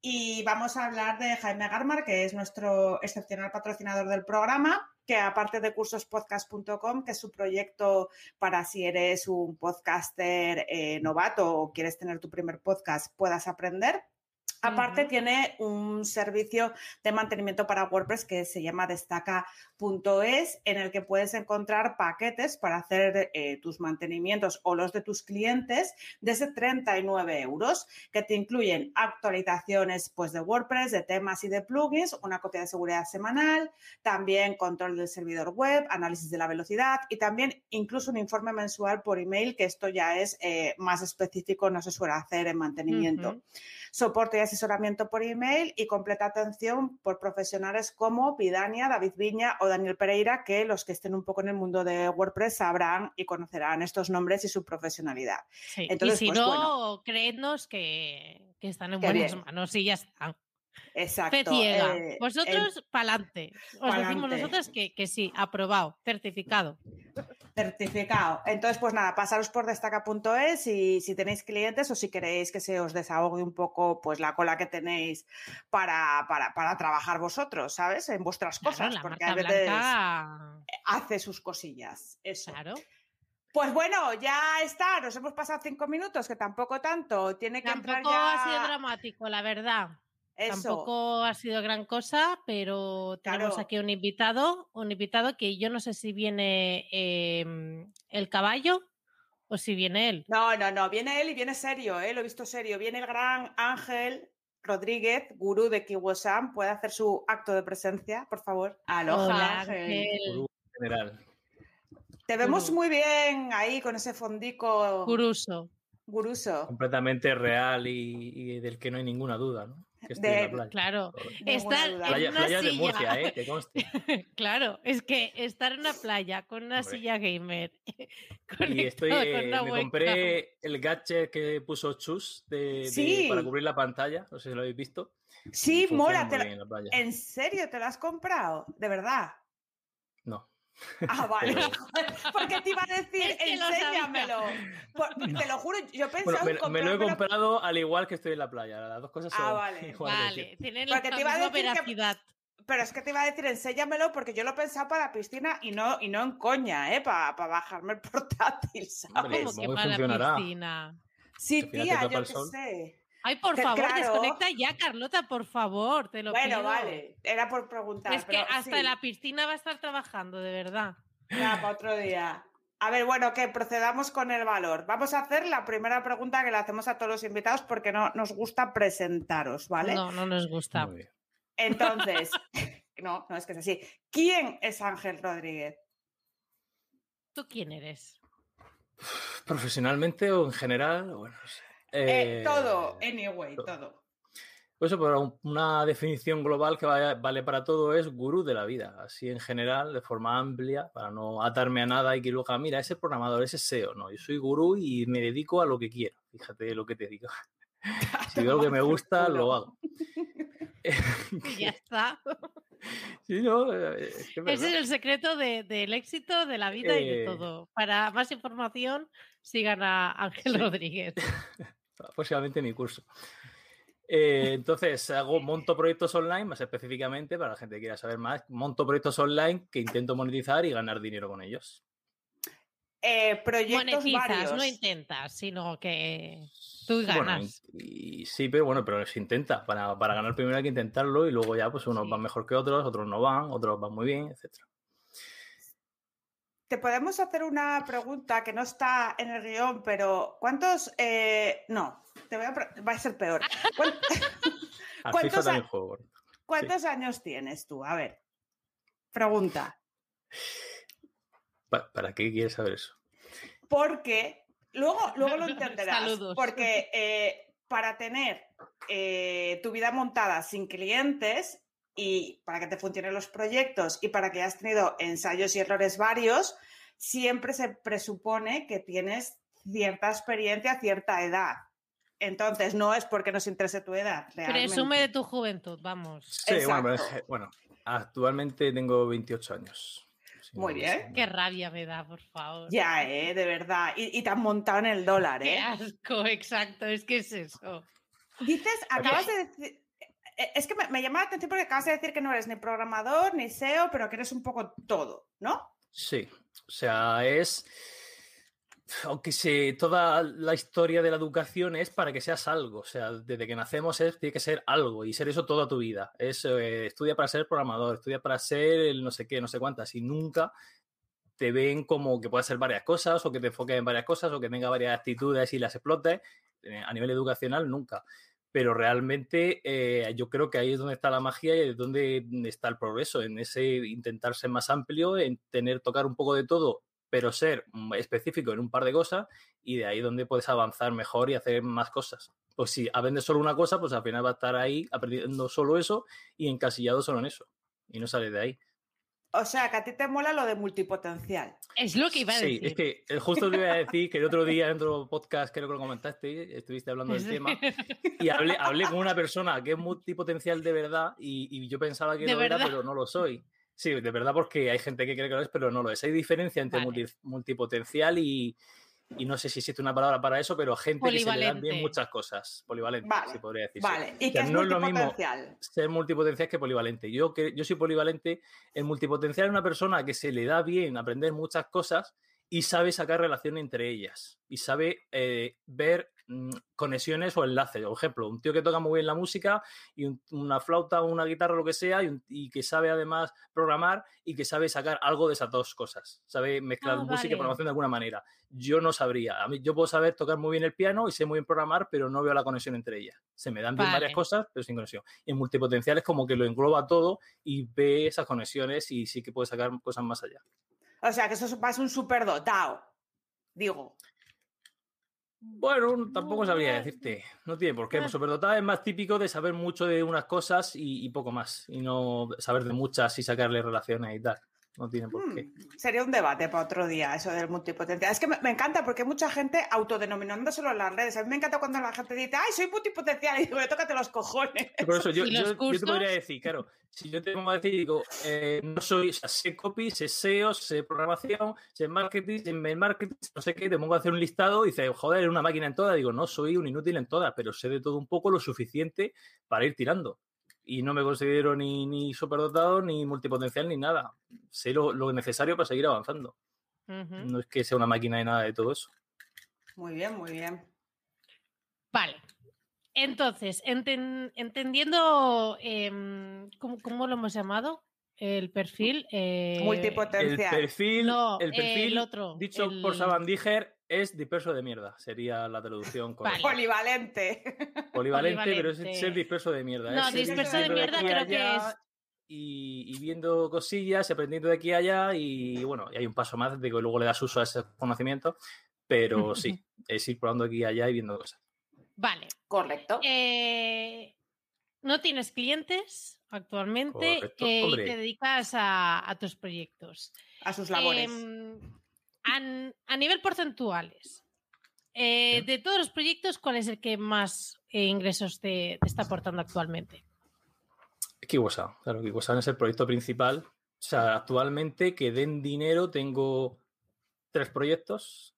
Y vamos a hablar de Jaime Garmar, que es nuestro excepcional patrocinador del programa, que aparte de cursospodcast.com, que es su proyecto para si eres un podcaster eh, novato o quieres tener tu primer podcast, puedas aprender. Aparte, uh -huh. tiene un servicio de mantenimiento para WordPress que se llama destaca.es, en el que puedes encontrar paquetes para hacer eh, tus mantenimientos o los de tus clientes desde 39 euros, que te incluyen actualizaciones pues, de WordPress, de temas y de plugins, una copia de seguridad semanal, también control del servidor web, análisis de la velocidad y también incluso un informe mensual por email, que esto ya es eh, más específico, no se suele hacer en mantenimiento. Uh -huh. Soporte y asesoramiento por email y completa atención por profesionales como Pidania, David Viña o Daniel Pereira, que los que estén un poco en el mundo de WordPress sabrán y conocerán estos nombres y su profesionalidad. Sí. Entonces, y si pues, no, bueno, creednos que, que, están en buenas bien. manos y ya están. Exacto. Fe ciega. eh, Vosotros, pa'lante. Os pa'lante. decimos nosotras que, que sí, aprobado, certificado. Certificado. Entonces, pues nada, pasaros por destaca.es y si tenéis clientes o si queréis que se os desahogue un poco pues la cola que tenéis para, para, para trabajar vosotros, ¿sabes? En vuestras cosas, porque a veces blanca. hace sus cosillas. Eso. Claro. Pues bueno, ya está, nos hemos pasado cinco minutos, que tampoco tanto. Tiene que entrar ya... ha sido dramático, la verdad. Eso. Tampoco ha sido gran cosa, pero tenemos Claro. aquí un invitado, un invitado que yo no sé si viene eh, el caballo o si viene él. No, no, no, viene él y viene serio, ¿eh? lo he visto serio. Viene el gran Ángel Rodríguez, gurú de Kiwosam. ¿Puede hacer su acto de presencia, por favor? Aloha, Hola, Ángel. General. Te vemos muy bien ahí con ese fondico. Curuso. Guruso. Completamente real y, y del que no hay ninguna duda, ¿no? Que estoy en la De- playa. Claro. Estar en Playa, una playa de Murcia, ¿eh? Que conste. [laughs] Claro, es que estar en una playa con una Hombre. silla gamer. [laughs] Y estoy, eh, una me webcam. compré el gadget que puso Chus de, de- Sí. para cubrir la pantalla. No sé si lo habéis visto. Sí, funciona te playa. ¿En serio te lo has comprado? ¿De verdad? Ah, vale. [laughs] Porque te iba a decir, Es que enséñamelo. Por- [laughs] Te lo juro, yo pensaba Bueno, me, me lo he comprado al igual que estoy en la playa. Las dos cosas son Ah, vale. [laughs] Vale, tienen la Porque te iba a misma decir que- veracidad. Pero es que te iba a decir, enséñamelo porque yo lo pensaba para la piscina y no, y no en coña, ¿eh? Para, bajarme el portátil, ¿sabes? Hombre, ¿Cómo que ¿cómo para la funcionará? piscina? Sí, tía, yo qué sé. Ay, por Que favor, claro. desconecta ya, Carlota, por favor, te lo Bueno, pido. vale, era por preguntar. Es que pero hasta sí, la piscina va a estar trabajando, de verdad. ya, para otro día. A ver, bueno, que procedamos con el valor. Vamos a hacer la primera pregunta que le hacemos a todos los invitados porque no nos gusta presentaros, ¿vale? No, no nos gusta. Muy bien. Entonces, [laughs] no, no es que es así. ¿Quién es Ángel Rodríguez? ¿Tú quién eres? Profesionalmente o en general, bueno, no sé. Eh, Eh, todo, anyway, to- todo. Pues eso, pero un- una definición global que vaya- vale para todo es gurú de la vida, así en general, de forma amplia, para no atarme a nada y que luego, ah, mira, ese programador, ese SEO, no, yo soy gurú y me dedico a lo que quiero, fíjate lo que te digo. [laughs] Si veo que me [laughs] gusta, lo hago. [laughs] [laughs] Y ya está. [laughs] Sí, no, eh, es que es Ese es el secreto de- del éxito, de la vida y de Eh. todo. Para más información, sigan a Ángel Sí. Rodríguez. [laughs] próximamente mi curso. Eh, entonces, hago, monto proyectos online, más específicamente, para la gente que quiera saber más, monto proyectos online que intento monetizar y ganar dinero con ellos. Eh, proyectos Monetizas, varios. no intentas, sino que tú Bueno, ganas. y, y sí, pero bueno, pero se intenta. Para, para ganar primero hay que intentarlo y luego ya, pues unos Sí. van mejor que otros, otros no van, otros van muy bien, etcétera. Te podemos hacer una pregunta que no está en el guion, pero ¿cuántos? eh, no, te voy a va a ser peor. ¿Cuán- [laughs] Al ¿Cuántos a- juego. ¿Cuántos años tienes tú? A ver, pregunta. Pa- ¿Para qué quieres saber eso? Porque luego, [laughs] luego lo entenderás. Saludos. Porque eh, para tener eh, tu vida montada sin clientes y para que te funcionen los proyectos y para que hayas tenido ensayos y errores varios, siempre se presupone que tienes cierta experiencia, cierta edad. Entonces, no es porque nos interese tu edad. Realmente. Presume de tu juventud, vamos. Sí, bueno, bueno, actualmente tengo 28 años. Muy bien. Qué rabia me da, por favor. Ya, eh, de verdad. Y, y te han montado en el dólar, Qué ¿eh? asco, exacto, es que es eso. Dices, acabas de decir. eh, Es que me, me llama la atención porque acabas de decir que no eres ni programador ni SEO, pero que eres un poco todo, ¿no? Sí, o sea, es. Aunque se, toda la historia de la educación es para que seas algo. O sea, desde que nacemos es, tiene que ser algo y ser eso toda tu vida. Es eh, estudia para ser programador, estudia para ser el no sé qué, no sé cuántas. Y nunca te ven como que puedas hacer varias cosas o que te enfoques en varias cosas o que tenga varias actitudes y las explotes. Eh, a nivel educacional, nunca. Pero realmente eh, yo creo que ahí es donde está la magia y es donde está el progreso, en ese intentar ser más amplio, en tener, tocar un poco de todo, pero ser mm, específico en un par de cosas y de ahí donde puedes avanzar mejor y hacer más cosas. Pues si aprendes solo una cosa, pues al final va a estar ahí aprendiendo solo eso y encasillado solo en eso. Y no sales de ahí. O sea, que a ti te mola lo de multipotencial. Es lo que iba a Sí, decir. es que eh, justo te iba a decir que el otro día en otro podcast, creo que lo comentaste, estuviste hablando del Sí. tema, [laughs] y hablé, hablé con una persona que es multipotencial de verdad y, y yo pensaba que ¿De lo era, verdad? pero no lo soy. Sí, de verdad porque hay gente que cree que lo es, pero no lo es. Hay diferencia entre Vale. multi- multipotencial y, y no sé si existe una palabra para eso, pero gente que se le dan bien muchas cosas. Polivalente, Vale, se podría decir. Vale. ¿Y O sea, qué es no es lo mismo multipotencial? ser multipotencial que polivalente. Yo, que, yo soy polivalente. El multipotencial es una persona que se le da bien aprender muchas cosas y sabe sacar relación entre ellas y sabe eh, ver mm, conexiones o enlaces. Por ejemplo, un tío que toca muy bien la música y un- una flauta o una guitarra o lo que sea y, un- y que sabe además programar y que sabe sacar algo de esas dos cosas. Sabe mezclar Ah, música y programación de alguna manera. Yo no sabría. A mí, yo puedo saber tocar muy bien el piano y sé muy bien programar, pero no veo la conexión entre ellas. Se me dan bien varias cosas, pero sin conexión. Y en multipotencial es como que lo engloba todo y ve esas conexiones y sí que puede sacar cosas más allá. O sea, que eso es un superdotado. Digo. Bueno, tampoco sabría decirte. No tiene por qué. Ah. Pues Superdotada es más típico de saber mucho de unas cosas y, y poco más. Y no saber de muchas y sacarle relaciones y tal. No tiene por qué. Hmm, Sería un debate para otro día, eso del multipotencial. Es que me, me encanta porque hay mucha gente autodenominándoselo en las redes. A mí me encanta cuando la gente dice, ¡ay, soy multipotencial! Y digo, tócate los cojones. Por eso yo, ¿Y los yo- yo te podría decir, claro, si yo te pongo a decir, digo, eh, no soy, o sea, sé copy, sé SEO, sé programación, sé marketing, sé mail marketing, no sé qué, te pongo a hacer un listado y dices, joder, eres una máquina en todas. Digo, no, soy un inútil en todas, pero sé de todo un poco lo suficiente para ir tirando. Y no me considero ni, ni superdotado, ni multipotencial, ni nada. Sé lo, lo necesario para seguir avanzando. No es que sea una máquina de nada de todo eso. Muy bien, muy bien. Vale. Entonces, enten- entendiendo em, ¿cómo, cómo lo hemos llamado? El perfil. eh, El Multipotencial. perfil, no, el perfil el otro, dicho por el- Sabandiger es disperso de mierda. Sería la traducción correcta. Vale. Polivalente. Polivalente, pero es ser disperso de mierda. No, es disperso de mierda creo que es- Y, y viendo cosillas, aprendiendo de aquí a allá y bueno, y hay un paso más de que luego le das uso a ese conocimiento, pero [laughs] sí, es ir probando aquí y allá y viendo cosas. Vale. Correcto. Eh, no tienes clientes actualmente eh, y te dedicas a, a tus proyectos. A sus labores. Em, an- a nivel porcentuales, eh, de todos los proyectos, ¿cuál es el que más eh, ingresos te, te está aportando actualmente? Kiwosan, claro, Kiwosan es el proyecto principal. O sea, actualmente que den dinero tengo tres proyectos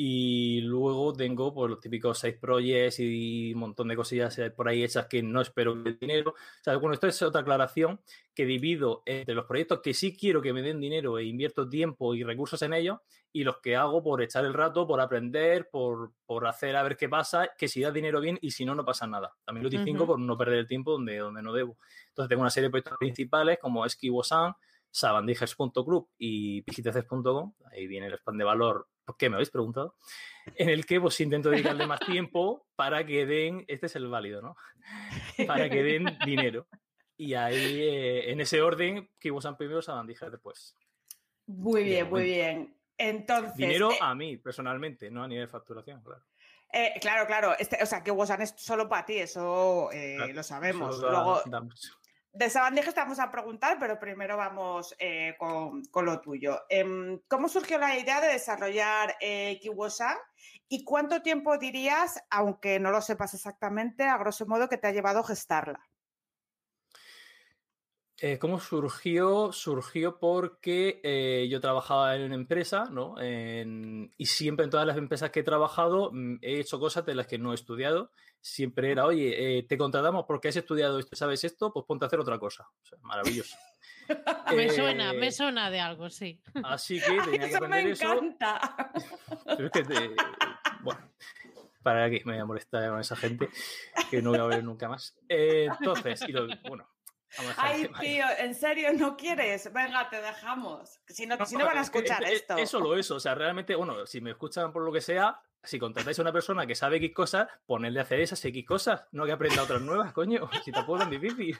y luego tengo pues, los típicos seis projects y un montón de cosillas eh, por ahí hechas que no espero que dinero. O sea, bueno, esto es otra aclaración que divido entre los proyectos que sí quiero que me den dinero e invierto tiempo y recursos en ellos y los que hago por echar el rato, por aprender, por, por hacer a ver qué pasa, que si da dinero bien y si no, no pasa nada. También lo distingo Ujú. por no perder el tiempo donde, donde no debo. Entonces tengo una serie de proyectos principales como Esquivosan, sabandijers.club y pigitces.com, ahí viene el spam de valor, ¿por qué me habéis preguntado? [laughs] En el que pues intento dedicarle más tiempo para que den, este es el válido, ¿no? [laughs] Para que den dinero. Y ahí, eh, en ese orden, Kiwosan primero, Sabandijers después. Muy bien, muy bien. Entonces, Dinero eh, a mí, personalmente, no a nivel de facturación, claro. eh, claro, claro. Este, o sea, que Wosan es solo para ti, eso eh, Claro, lo sabemos. Eso da- Luego, da mucho. De Sabandijas te vamos a preguntar, pero primero vamos eh, con, con lo tuyo. Em, ¿Cómo surgió la idea de desarrollar eh, y cuánto tiempo dirías, aunque no lo sepas exactamente, a grosso modo, que te ha llevado gestarla? Eh, ¿Cómo surgió? Surgió porque eh, yo trabajaba en una empresa, ¿no? En- y siempre en todas las empresas que he trabajado mm, he hecho cosas de las que no he estudiado. Siempre era, oye, eh, te contratamos porque has estudiado esto, sabes esto, pues ponte a hacer otra cosa. O sea, maravilloso. [laughs] Me suena, me suena de algo, sí. Así que [laughs] tenía que Eso me aprender eso. encanta. [laughs] Pero es que, te- bueno, para que me voy a molestar con esa gente que no voy a ver nunca más. Entonces, y lo- bueno, Ay, tío, ¿en serio no quieres? Venga, te dejamos. Si no, si no van a es que escuchar es- es- esto. Es solo eso. O sea, realmente, bueno, si me escuchan por lo que sea, si contratáis a una persona que sabe X cosas, ponerle a hacer esas X cosas, no que aprenda otras nuevas, coño. [laughs] Si tampoco es tan difícil.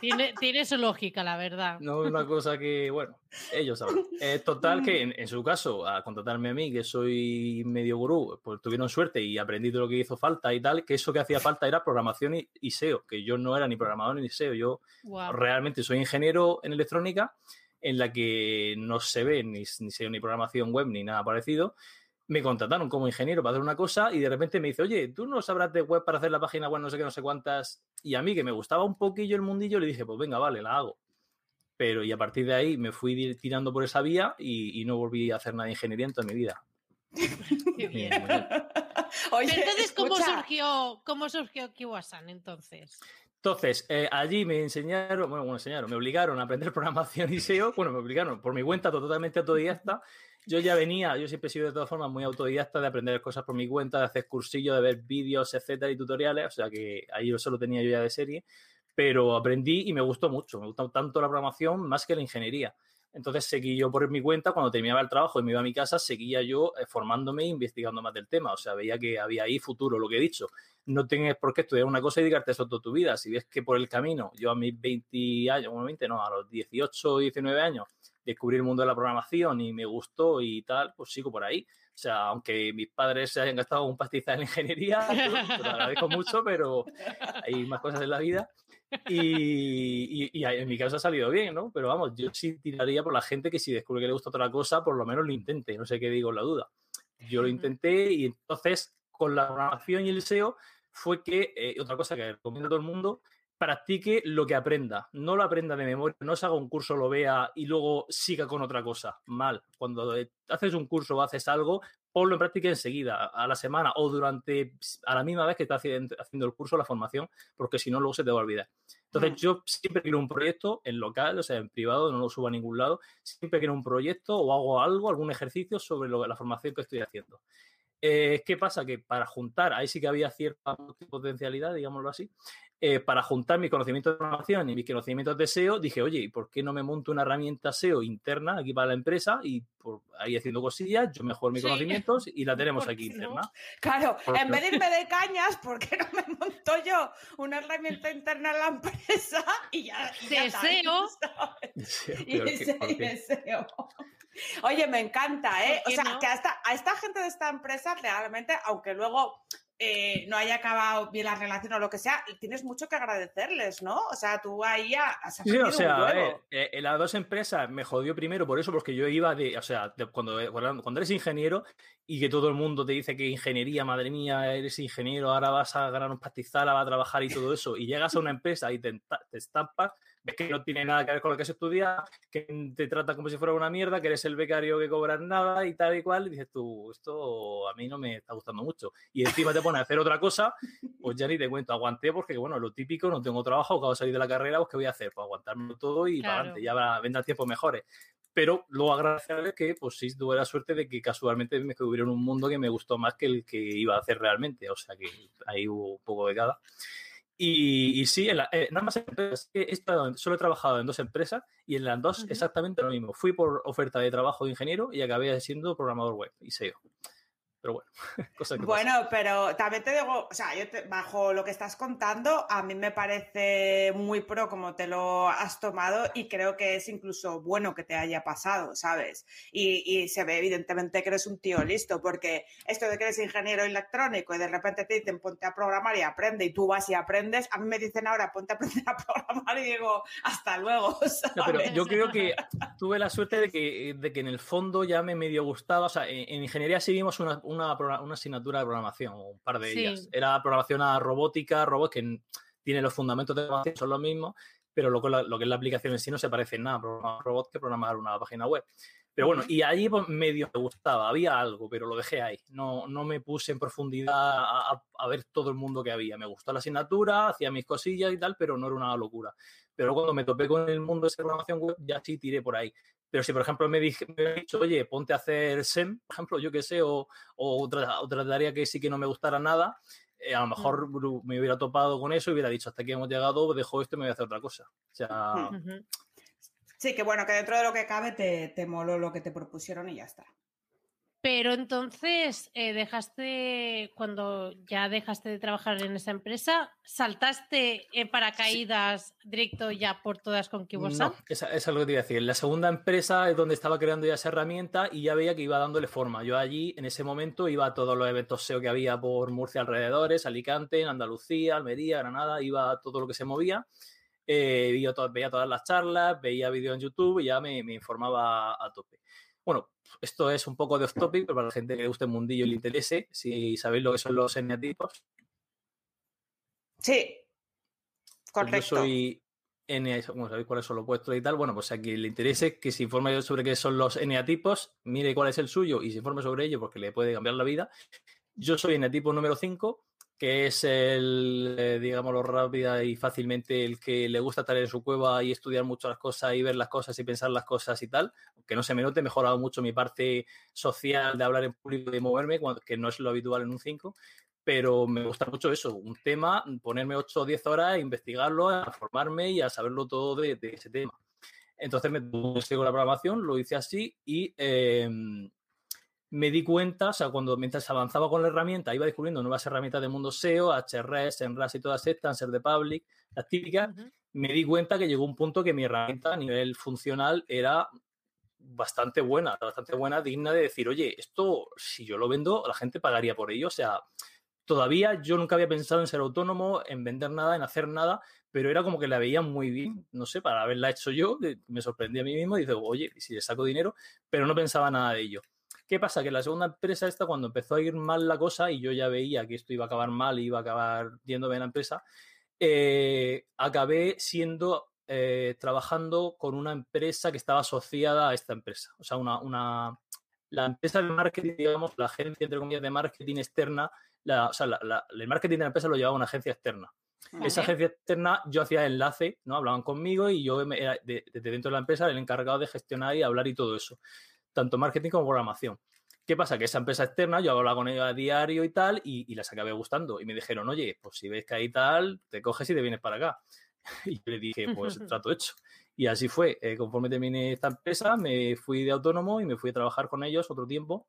Tiene, tiene su lógica, la verdad. No es una cosa que, bueno, ellos saben. Eh, total, que en, en su caso, a contratarme a mí, que soy medio gurú, pues tuvieron suerte y aprendí de lo que hizo falta y tal, que eso que hacía falta era programación y, y SEO, que yo no era ni programador ni SEO, yo Guau. realmente soy ingeniero en electrónica, en la que no se ve ni, ni SEO ni programación web ni nada parecido. Me contrataron como ingeniero para hacer una cosa y de repente me dice, oye, ¿tú no sabrás de web para hacer la página web no sé qué, no sé cuántas? Y a mí que me gustaba un poquillo el mundillo, le dije, pues venga, vale, la hago. Pero y a partir de ahí me fui tirando por esa vía y, y no volví a hacer nada de ingeniería en toda mi vida. [laughs] Qué bien. Muy bien. Oye, Pero entonces, ¿cómo escucha, surgió, cómo surgió Kiwasan entonces? Entonces, eh, allí me enseñaron, bueno, bueno, enseñaron, me obligaron a aprender [laughs] programación y SEO. Bueno, me obligaron por mi cuenta, totalmente autodidacta. Yo ya venía, yo siempre he sido de todas formas muy autodidacta de aprender cosas por mi cuenta, de hacer cursillos, de ver vídeos, etcétera, y tutoriales. O sea que ahí eso lo tenía yo ya de serie. Pero aprendí y me gustó mucho. Me gustó tanto la programación más que la ingeniería. Entonces seguí yo por mi cuenta, cuando terminaba el trabajo y me iba a mi casa, seguía yo eh, formándome e investigando más del tema. O sea, veía que había ahí futuro, lo que he dicho no tienes por qué estudiar una cosa y dedicarte eso toda tu vida. Si ves que por el camino, yo a mis 20 años, bueno, 20 no, a los 18 o 19 años, descubrí el mundo de la programación y me gustó y tal, pues sigo por ahí. O sea, aunque mis padres se hayan gastado un pastizal en ingeniería, [laughs] yo lo agradezco mucho, pero hay más cosas en la vida. Y, y, y, en mi caso ha salido bien, ¿no? Pero vamos, yo sí tiraría por la gente que si descubre que le gusta otra cosa, por lo menos lo intente. No sé qué digo en la duda. Yo lo intenté y entonces con la programación y el SEO fue que, eh, otra cosa que recomiendo a todo el mundo, practique lo que aprenda. No lo aprenda de memoria, no se haga un curso, lo vea y luego siga con otra cosa. Mal. Cuando eh, haces un curso o haces algo, ponlo en práctica enseguida, a la semana o durante, a la misma vez que estás haciendo el curso, la formación, porque si no, luego se te va a olvidar. Entonces, mm. yo siempre quiero un proyecto en local, o sea, en privado, no lo subo a ningún lado, siempre quiero un proyecto o hago algo, algún ejercicio sobre lo, la formación que estoy haciendo. Eh, ¿Qué pasa? Que para juntar, ahí sí que había cierta potencialidad, digámoslo así, eh, para juntar mis conocimientos de programación y mis conocimientos de SEO, dije, oye, ¿y por qué no me monto una herramienta SEO interna aquí para la empresa? Y por ahí haciendo cosillas, yo mejoro mis conocimientos y la [laughs] tenemos aquí interna. Claro, en vez de irme de cañas, ¿por qué no me monto yo una herramienta interna en la empresa y ya... De SEO. [laughs] [laughs] y SEO. Oye, me encanta, ¿eh? O sea, que a esta, a esta gente de esta empresa realmente, aunque luego eh, no haya acabado bien la relación o lo que sea, tienes mucho que agradecerles, ¿no? O sea, tú ahí has Sí, o sea, eh, eh, las dos empresas me jodió primero por eso, porque yo iba de, o sea, cuando, cuando eres ingeniero y que todo el mundo te dice que ingeniería, madre mía, eres ingeniero, ahora vas a ganar un pastizal, vas a trabajar y todo eso, y llegas a una empresa y te, te estampas ves que no tiene nada que ver con lo que se estudia, que te trata como si fuera una mierda, que eres el becario que cobras nada y tal y cual, y dices tú, esto a mí no me está gustando mucho. Y encima te pones a hacer otra cosa, pues ya ni te cuento, aguanté porque, bueno, lo típico, no tengo trabajo, acabo de salir de la carrera, pues ¿qué voy a hacer? Pues aguantarme todo y para adelante, ya vendrán tiempos mejores pero luego agradecerle que pues sí tuve la suerte de que casualmente me descubrí en un mundo que me gustó más que el que iba a hacer realmente, o sea que ahí hubo un poco de cada. Y, sí, en eh, nada más empresas, solo he trabajado en dos empresas y en las dos exactamente lo mismo. Fui por oferta de trabajo de ingeniero y acabé siendo programador web y SEO. Pero bueno, [laughs] cosa que Bueno, pero también te digo, o sea, yo bajo lo que estás contando, a mí me parece muy pro como te lo has tomado y creo que es incluso bueno que te haya pasado, ¿sabes? Y, se ve evidentemente que eres un tío listo, porque esto de que eres ingeniero electrónico y de repente te dicen ponte a programar y aprende y tú vas y aprendes, a mí me dicen ahora ponte a aprender a [laughs] programar y digo hasta luego. [laughs] pero yo creo que tuve la suerte de que, de que en el fondo ya me medio gustaba, o sea, en, ingeniería sí vimos una una, asignatura de programación, un par de ellas. Era programación a robótica, robots que tiene los fundamentos de programación, son los mismos, pero lo, lo que es la aplicación en sí no se parece en nada programar robot que programar una página web. Pero bueno, y allí pues, medio me gustaba, había algo, pero lo dejé ahí. No, no me puse en profundidad a, a, ver todo el mundo que había. Me gustó la asignatura, hacía mis cosillas y tal, pero no era una locura. Pero cuando me topé con el mundo de programación web, ya sí tiré por ahí. Pero si, por ejemplo, me, dije, me dicho, oye, ponte a hacer SEM, por ejemplo, yo qué sé, o, otra, otra tarea que sí que no me gustara nada, eh, a lo mejor me hubiera topado con eso y hubiera dicho, hasta aquí hemos llegado, dejo esto y me voy a hacer otra cosa. O sea... Sí, que bueno, que dentro de lo que cabe te, te moló lo que te propusieron y ya está. Pero entonces, eh, dejaste, cuando ya dejaste de trabajar en esa empresa, ¿saltaste en paracaídas directo ya por todas con Kibosan? No, esa, es lo que te iba a decir. La segunda empresa es donde estaba creando ya esa herramienta y ya veía que iba dándole forma. Yo allí, en ese momento, iba a todos los eventos SEO que había por Murcia alrededores, Alicante, Andalucía, Almería, Granada, iba a todo lo que se movía. Eh, veía, todas las charlas, veía vídeos en YouTube y ya me, me informaba a tope. Bueno, esto es un poco de off topic, pero para la gente que le guste el mundillo y le interese, si sabéis lo que son los eneatipos. Sí, correcto. Pues yo soy N, como sabéis cuáles son los puestos y tal, bueno, pues a quien le interese que se informe sobre qué son los eneatipos, mire cuál es el suyo y se informe sobre ello porque le puede cambiar la vida. Yo soy eneatipo número 5 que es el, eh, digámoslo, rápida y fácilmente el que le gusta estar en su cueva y estudiar mucho las cosas y ver las cosas y pensar las cosas y tal. Aunque no se me note, he mejorado mucho mi parte social de hablar en público y de moverme, que no es lo habitual en un 5. Pero me gusta mucho eso, un tema, ponerme 8 o 10 horas a investigarlo, a formarme y a saberlo todo de, ese tema. Entonces me puse con la programación, lo hice así y em, me di cuenta, o sea, cuando mientras avanzaba con la herramienta, iba descubriendo nuevas herramientas del mundo SEO, HRS, Enras y todas estas, Ser de Public, las típicas, me di cuenta que llegó un punto que mi herramienta a nivel funcional era bastante buena, bastante buena, digna de decir, oye, esto si yo lo vendo, la gente pagaría por ello. O sea, todavía yo nunca había pensado en ser autónomo, en vender nada, en hacer nada, pero era como que la veía muy bien, no sé, para haberla hecho yo, me sorprendí a mí mismo y digo, oye, si le saco dinero, pero no pensaba nada de ello. ¿Qué pasa? Que la segunda empresa esta, cuando empezó a ir mal la cosa y yo ya veía que esto iba a acabar mal y iba a acabar yéndome a la empresa, eh, acabé siendo, eh, trabajando con una empresa que estaba asociada a esta empresa. O sea, una, una la empresa de marketing, digamos, la agencia, entre comillas, de marketing externa, la, o sea, la, el marketing de la empresa lo llevaba una agencia externa. Esa agencia externa, yo hacía enlace, ¿no? Hablaban conmigo y yo era desde dentro de la empresa el encargado de gestionar y hablar y todo eso tanto marketing como programación. ¿Qué pasa? Que esa empresa externa, yo hablaba con ellos a diario y tal, y, y, las acabé gustando. Y me dijeron, oye, pues si ves que hay tal, te coges y te vienes para acá. [laughs] Y yo le dije, pues trato hecho. Y así fue. Eh, conforme terminé esta empresa, me fui de autónomo y me fui a trabajar con ellos otro tiempo.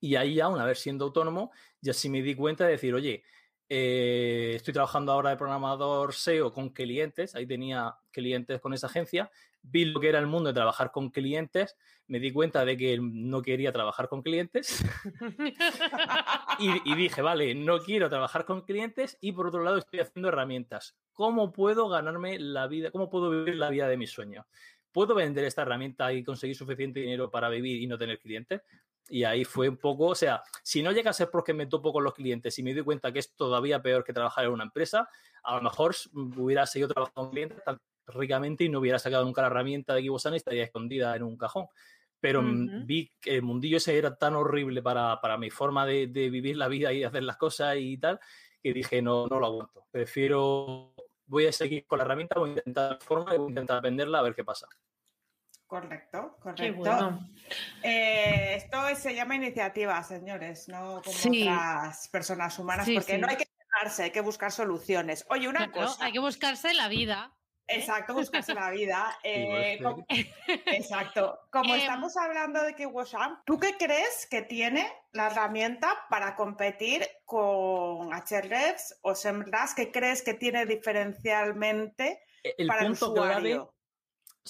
Y ahí ya, una vez siendo autónomo, ya sí me di cuenta de decir, oye, eh, estoy trabajando ahora de programador SEO con clientes, ahí tenía clientes con esa agencia, vi lo que era el mundo de trabajar con clientes, me di cuenta de que no quería trabajar con clientes [laughs] y, y, dije, vale, no quiero trabajar con clientes y por otro lado estoy haciendo herramientas. ¿Cómo puedo ganarme la vida? ¿Cómo puedo vivir la vida de mis sueños? ¿Puedo vender esta herramienta y conseguir suficiente dinero para vivir y no tener clientes? Y ahí fue un poco, o sea, si no llega a ser porque me topo con los clientes y me doy cuenta que es todavía peor que trabajar en una empresa, a lo mejor hubiera seguido trabajando con clientes ricamente y no hubiera sacado nunca la herramienta de Kibosan y estaría escondida en un cajón. Pero uh -huh. vi que el mundillo ese era tan horrible para, para mi forma de, de, vivir la vida y hacer las cosas y tal, que dije, no, no lo aguanto. Prefiero, voy a seguir con la herramienta, voy a intentar forma y voy a intentar venderla a ver qué pasa. Correcto, correcto. Bueno. Eh, esto se llama iniciativa, señores, no como sí. otras personas humanas, sí, porque sí. no hay que dejarse, hay que buscar soluciones. Oye, una claro, cosa. Hay que buscarse la vida. ¿Eh? Exacto, buscarse la vida. [laughs] Eh, como, exacto. Como Em. estamos hablando de KiwiSham, ¿tú qué crees que tiene la herramienta para competir con Ahrefs o SEMrush? ¿Qué crees que tiene diferencialmente el para punto el usuario? Clave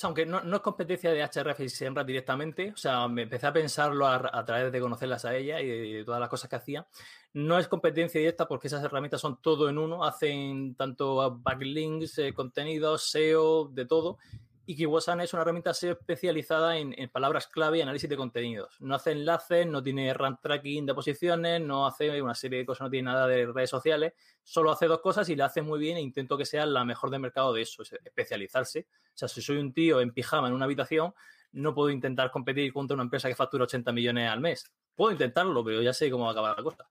aunque no, es competencia de HRF y SEMrush directamente, o sea, me empecé a pensarlo a, través de conocerlas a ella y de, de, todas las cosas que hacía. No es competencia directa porque esas herramientas son todo en uno, hacen tanto backlinks, eh, contenidos, SEO, de todo. Y Kiwasan es una herramienta especializada en, en, palabras clave y análisis de contenidos. No hace enlaces, no tiene rank tracking de posiciones, no hace una serie de cosas, no tiene nada de redes sociales, solo hace dos cosas y la hace muy bien e intento que sea la mejor del mercado de eso, es especializarse. O sea, si soy un tío en pijama en una habitación, no puedo intentar competir contra una empresa que factura 80 millones al mes. Puedo intentarlo, pero ya sé cómo va a acabar la cosa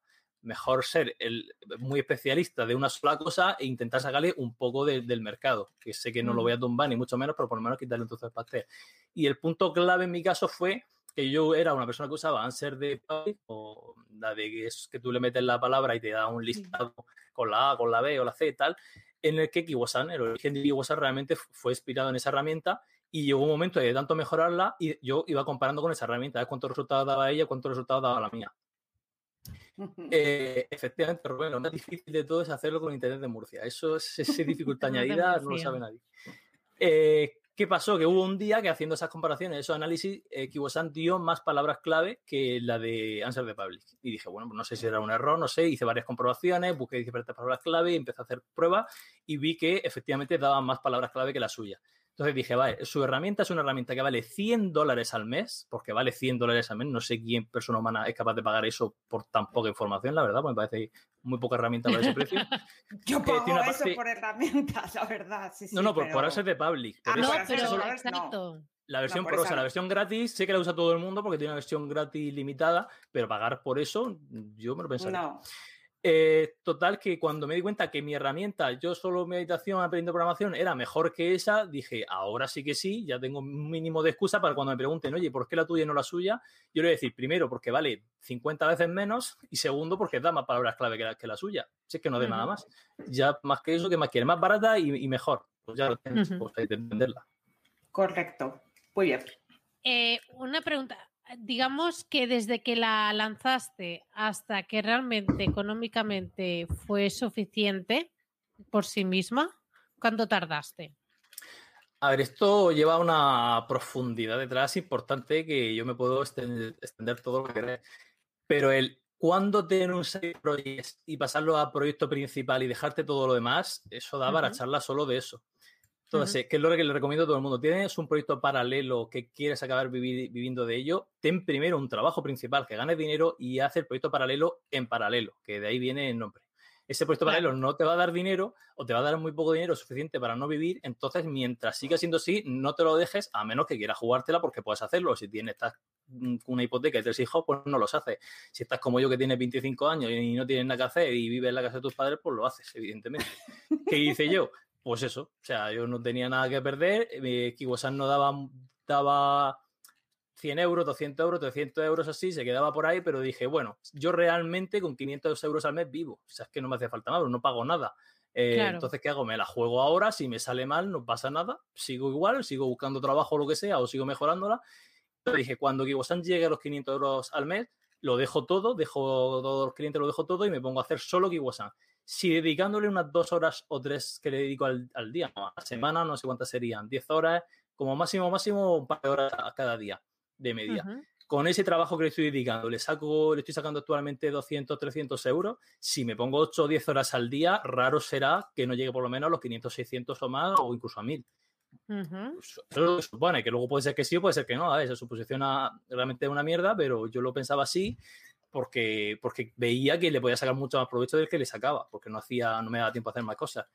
mejor ser el, muy especialista de una sola cosa e intentar sacarle un poco de, del mercado, que sé que no lo voy a tumbar ni mucho menos, pero por lo menos quitarle trozo de pastel. Y el punto clave en mi caso fue que yo era una persona que usaba Answer de Public, o la de que es que tú le metes la palabra y te da un listado con la A, con la B o la C y tal, en el que Kiwasan, el origen de Kiwasan realmente fue inspirado en esa herramienta y llegó un momento de tanto mejorarla y yo iba comparando con esa herramienta, de cuántos resultados daba ella, cuántos resultados daba la mía. [laughs] Eh, efectivamente, Rubén, lo más difícil de todo es hacerlo con Internet de Murcia. Eso es [laughs] esa dificultad añadida, no lo sabe nadie. Eh, ¿Qué pasó? Que hubo un día que haciendo esas comparaciones, esos análisis, eh, Kibosan dio más palabras clave que la de Answer the Public. Y dije, bueno, no sé si era un error, no sé, hice varias comprobaciones, busqué diferentes palabras clave, empecé a hacer pruebas y vi que efectivamente daban más palabras clave que la suya. Entonces dije, vale, su herramienta es una herramienta que vale 100 dólares al mes, porque vale 100 dólares al mes. No sé quién persona humana es capaz de pagar eso por tan poca información, la verdad, pues me parece muy poca herramienta para ese precio. [laughs] Yo pago eh, eso parte... por herramientas, la verdad. Sí, sí, no, no, pero... por, por eso es de public. Ah, no, eso, pero eso, exacto. La versión no, pro, o sea, la versión gratis, sé que la usa todo el mundo porque tiene una versión gratis limitada, pero pagar por eso, yo me lo pensaría. No. Eh, total, que cuando me di cuenta que mi herramienta, yo solo meditación aprendiendo programación, era mejor que esa, dije, ahora sí que sí, ya tengo un mínimo de excusa para cuando me pregunten, oye, ¿por qué la tuya y no la suya? Yo le voy a decir, primero, porque vale 50 veces menos, y segundo, porque da más palabras clave que la, que la suya. Si es que no de uh -huh. nada más. Ya más que eso, que más quiere? Más barata y, y mejor. Pues ya lo tienes, uh -huh. pues hay que entenderla. Correcto. Muy bien. Eh, una pregunta digamos que desde que la lanzaste hasta que realmente económicamente fue suficiente por sí misma, ¿cuánto tardaste? A ver, esto lleva una profundidad detrás importante que yo me puedo extender, extender todo lo que queráis. Pero el cuando tener un side project y pasarlo a proyecto principal y dejarte todo lo demás, eso da para Ujú. charla solo de eso. Entonces, Ujú. eh, ¿qué es lo que le recomiendo a todo el mundo? Tienes un proyecto paralelo que quieres acabar vivi- viviendo de ello, ten primero un trabajo principal que ganes dinero y haz el proyecto paralelo en paralelo, que de ahí viene el nombre. Ese proyecto Claro. paralelo no te va a dar dinero o te va a dar muy poco dinero suficiente para no vivir, entonces mientras siga siendo así, no te lo dejes a menos que quieras jugártela porque puedes hacerlo. Si tienes estás, mm, una hipoteca y tres hijos, pues no los haces. Si estás como yo que tienes 25 años y no tienes nada que hacer y vives en la casa de tus padres, pues lo haces, evidentemente. ¿Qué hice yo? Pues eso, o sea, yo no tenía nada que perder, eh, Kiwosan no daba, daba 100 euros, 200 euros, 300 euros así, se quedaba por ahí, pero dije, bueno, yo realmente con 500 euros al mes vivo, o sea, es que no me hace falta nada, no pago nada. Eh, Claro. Entonces, ¿qué hago? Me la juego ahora, si me sale mal, no pasa nada, sigo igual, sigo buscando trabajo o lo que sea, o sigo mejorándola. Pero dije, cuando Kiwosan llegue a los 500 euros al mes, lo dejo todo, dejo todos los clientes, lo dejo todo y me pongo a hacer solo Kiwosan. Si dedicándole unas dos horas o tres que le dedico al, al día, a la semana, no sé cuántas serían, 10 horas, como máximo, máximo, un par de horas a cada día de media. Ujú. Con ese trabajo que le estoy dedicando, le saco, le estoy sacando actualmente 200, 300 euros. Si me pongo 8 o 10 horas al día, raro será que no llegue por lo menos a los 500, 600 o más, o incluso a 1000. Ujú. Eso es lo que supone, que luego puede ser que sí o puede ser que no. A ver, esa suposición a- realmente es una mierda, pero yo lo pensaba así porque, porque veía que le podía sacar mucho más provecho del que le sacaba, porque no hacía, no me daba tiempo a hacer más cosas.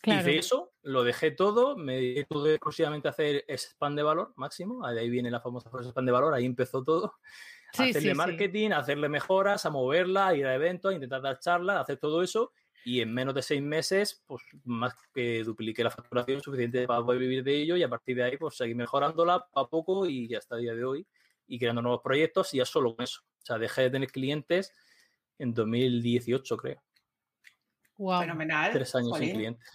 Claro. Hice eso, lo dejé todo, me dediqué exclusivamente a hacer spam de valor máximo, de ahí viene la famosa frase spam de valor, ahí empezó todo. A [laughs] Sí, hacerle sí, sí. marketing, a hacerle mejoras, a moverla, a ir a eventos, a intentar dar charlas, a hacer todo eso. Y en menos de seis meses, pues más que dupliqué la facturación suficiente para poder vivir de ello y a partir de ahí, pues seguir mejorándola poco a poco y ya hasta el día de hoy y creando nuevos proyectos y ya solo con eso. O sea, dejé de tener clientes en 2018, creo. Guau. Fenomenal. Tres años sin clientes.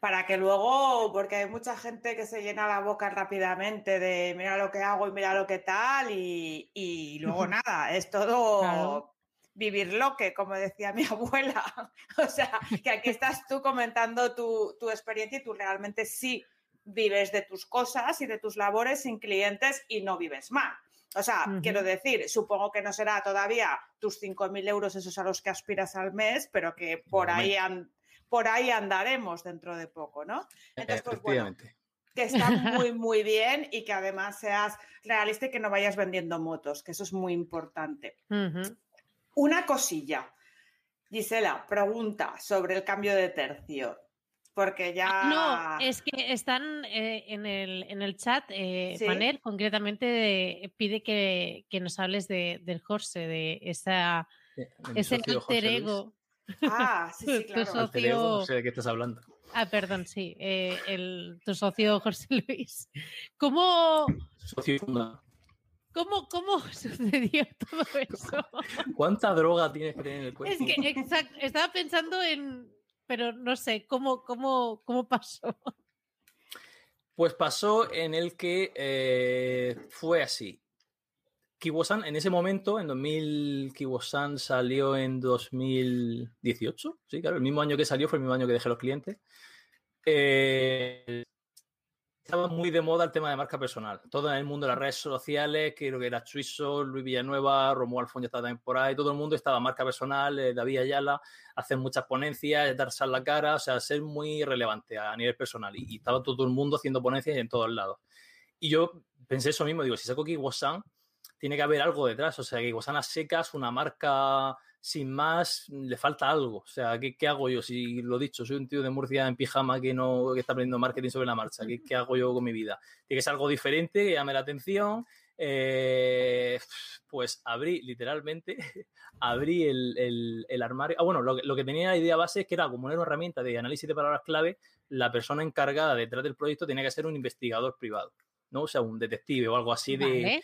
Para que luego, porque hay mucha gente que se llena la boca rápidamente de mira lo que hago y mira lo que tal, y, y luego [laughs] nada, es todo Claro. vivir lo que, como decía mi [laughs] abuela. O sea, que aquí estás tú comentando tu, tu experiencia y tú realmente sí vives de tus cosas y de tus labores sin clientes y no vives mal. O sea, quiero decir, supongo que no será todavía tus 5.000 euros esos a los que aspiras al mes, pero que por ahí, an- por ahí andaremos dentro de poco, ¿no? Entonces, pues bueno, que está muy, [laughs] muy bien y que además seas realista y que no vayas vendiendo motos, que eso es muy importante. Una cosilla. Gisela, pregunta sobre el cambio de tercio. Porque ya. No, es que están eh, en, el, en el chat, eh, ¿Sí? Manel concretamente de- pide que, que nos hables de, del Jorge, de esa, Eh, de ese alter ego. Ah, sí, sí, [laughs] Tu claro. socio- ego, no sé de qué estás hablando. Ah, perdón, sí, eh, el, tu socio José [laughs] Luis. ¿Cómo, Socio y fundador. cómo, cómo [laughs] sucedió todo eso? ¿Cuánta droga tienes que tener en el cuerpo? Es que exacto, estaba pensando en, pero no sé, ¿cómo, cómo, cómo [laughs] pasó? Pues pasó en el que eh, fue así. Kiwosan, en ese momento, en 2000, Kiwosan salió en 2018. Sí, claro, el mismo año que salió fue el mismo año que dejé los clientes. Eh, estaba muy de moda el tema de marca personal. Todo en el mundo de las redes sociales, creo que era Chuiso, Luis Villanueva, Romuald Alfón ya estaba también por ahí. Todo el mundo estaba marca personal, eh, David Ayala, hacer muchas ponencias, darse la cara, o sea, ser muy relevante a nivel personal. Y, estaba todo el mundo haciendo ponencias en todos lados. Y yo pensé eso mismo, digo, si saco Kiwosan, tiene que haber algo detrás. O sea, Kiwosan a secas, una marca sin más, le falta algo. O sea, ¿qué, qué hago yo? Si lo dicho, soy un tío de Murcia en pijama que no que está aprendiendo marketing sobre la marcha. ¿Qué, qué hago yo con mi vida? Tiene que ser algo diferente, que llame la atención. Eh, [laughs] pues abrí, literalmente, [laughs] abrí el, el- el armario. Ah, bueno, lo, que- lo que tenía la idea base es que era como una herramienta de análisis de palabras clave. La persona encargada detrás del proyecto tenía que ser un investigador privado, ¿no? O sea, un detective o algo así de Vale.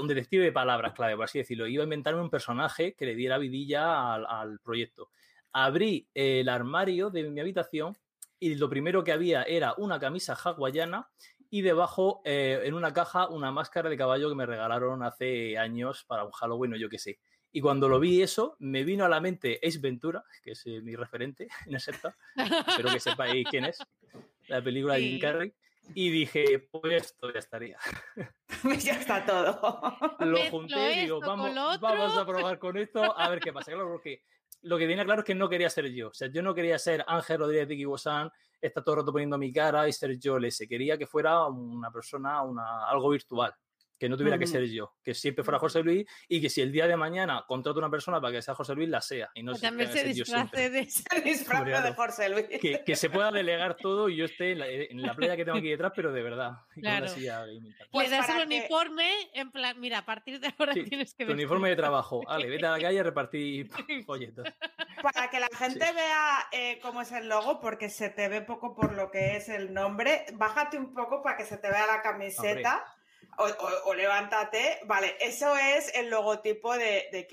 Un detective de palabras clave, por así decirlo. Iba a inventarme un personaje que le diera vidilla al, al proyecto. Abrí el armario de mi habitación y lo primero que había era una camisa hawaiana y debajo eh, en una caja una máscara de caballo que me regalaron hace años para un Halloween o yo qué sé. Y cuando lo vi eso, me vino a la mente Ace Ventura, que es eh, mi referente [laughs] en sector. Espero que sepáis quién es. La película de Jim. Carrey. Y dije, pues esto ya estaría. [laughs] ya está todo. Lo junté y digo, vamos, lo otro". vamos a probar con esto a ver qué pasa. Claro, porque lo que tiene claro es que no quería ser yo. O sea, yo no quería ser Ángel Rodríguez de Kibosan, está todo el rato poniendo mi cara y ser yo el ese. Quería que fuera una persona, una, algo virtual. Que no tuviera que ser yo, que siempre fuera José Luis y que si el día de mañana contrato a una persona para que sea José Luis, la sea. Y no Que se- también se ser yo siempre. disfrace de. [laughs] José Luis. que, que se pueda delegar todo y yo esté en la, en la playa que tengo aquí detrás, pero de verdad. Claro. Pues Le das el que- uniforme, en plan, mira, a partir de ahora Sí, tienes que Tu uniforme de trabajo. Ale, vete a la calle a repartir [laughs] folletos. Para que la [laughs] gente vea eh, cómo es el logo, porque se te ve poco por lo que es el nombre, bájate un poco para que se te vea la camiseta. O, o- o levántate, vale, eso es el logotipo de, de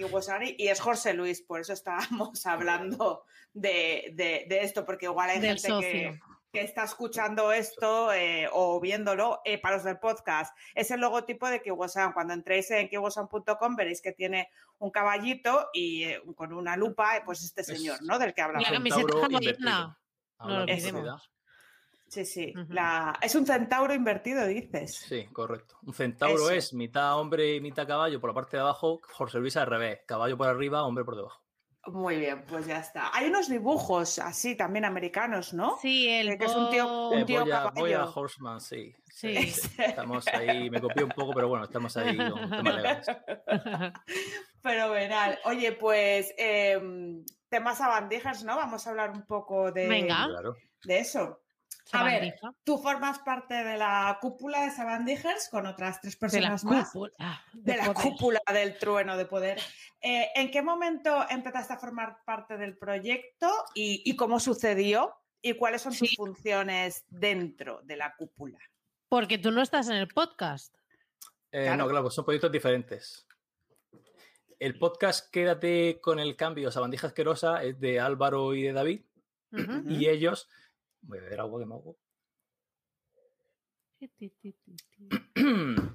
y es José Luis, por eso estábamos [laughs] hablando de, de- de esto, porque igual hay Del gente que, está escuchando esto eh, o viéndolo eh, para los del podcast. Es el logotipo de Kiwasan. Cuando entréis en kiwasan.com veréis que tiene un caballito y eh, con una lupa, pues este Es señor, ¿no? Del que La hablamos. camiseta centauro hawaiana. lo Sí, sí. La- Es un centauro invertido, dices. Sí, correcto. Un centauro Eso. es mitad hombre y mitad caballo por la parte de abajo, José Luis al revés, caballo por arriba, hombre por debajo. Muy bien, pues ya está. Hay unos dibujos así también americanos, ¿no? Sí, el Que- que es un tío- un Eh, tío voy, a, voy a. Horseman, sí. Sí. [laughs] Estamos ahí, me copié un poco, pero bueno, estamos ahí con temas legales. [laughs] Fenomenal. Oye, pues em, temas abandijas, ¿no? Vamos a hablar un poco de, Venga. Claro. de eso. A ver, tú formas parte de la cúpula de Sabandijers con otras tres de la personas más. cúpula. De la poder. cúpula del trueno de poder. Eh, ¿En qué momento empezaste a formar parte del proyecto y, y cómo sucedió? ¿Y cuáles son tus Sí. funciones dentro de la cúpula? Porque tú no estás en el podcast. Eh, Claro. No, claro, pues son proyectos diferentes. El podcast Quédate con el cambio, Sabandija Asquerosa, es de Álvaro y de David. Y ellos. Voy a beber agua que me hago. [clears throat]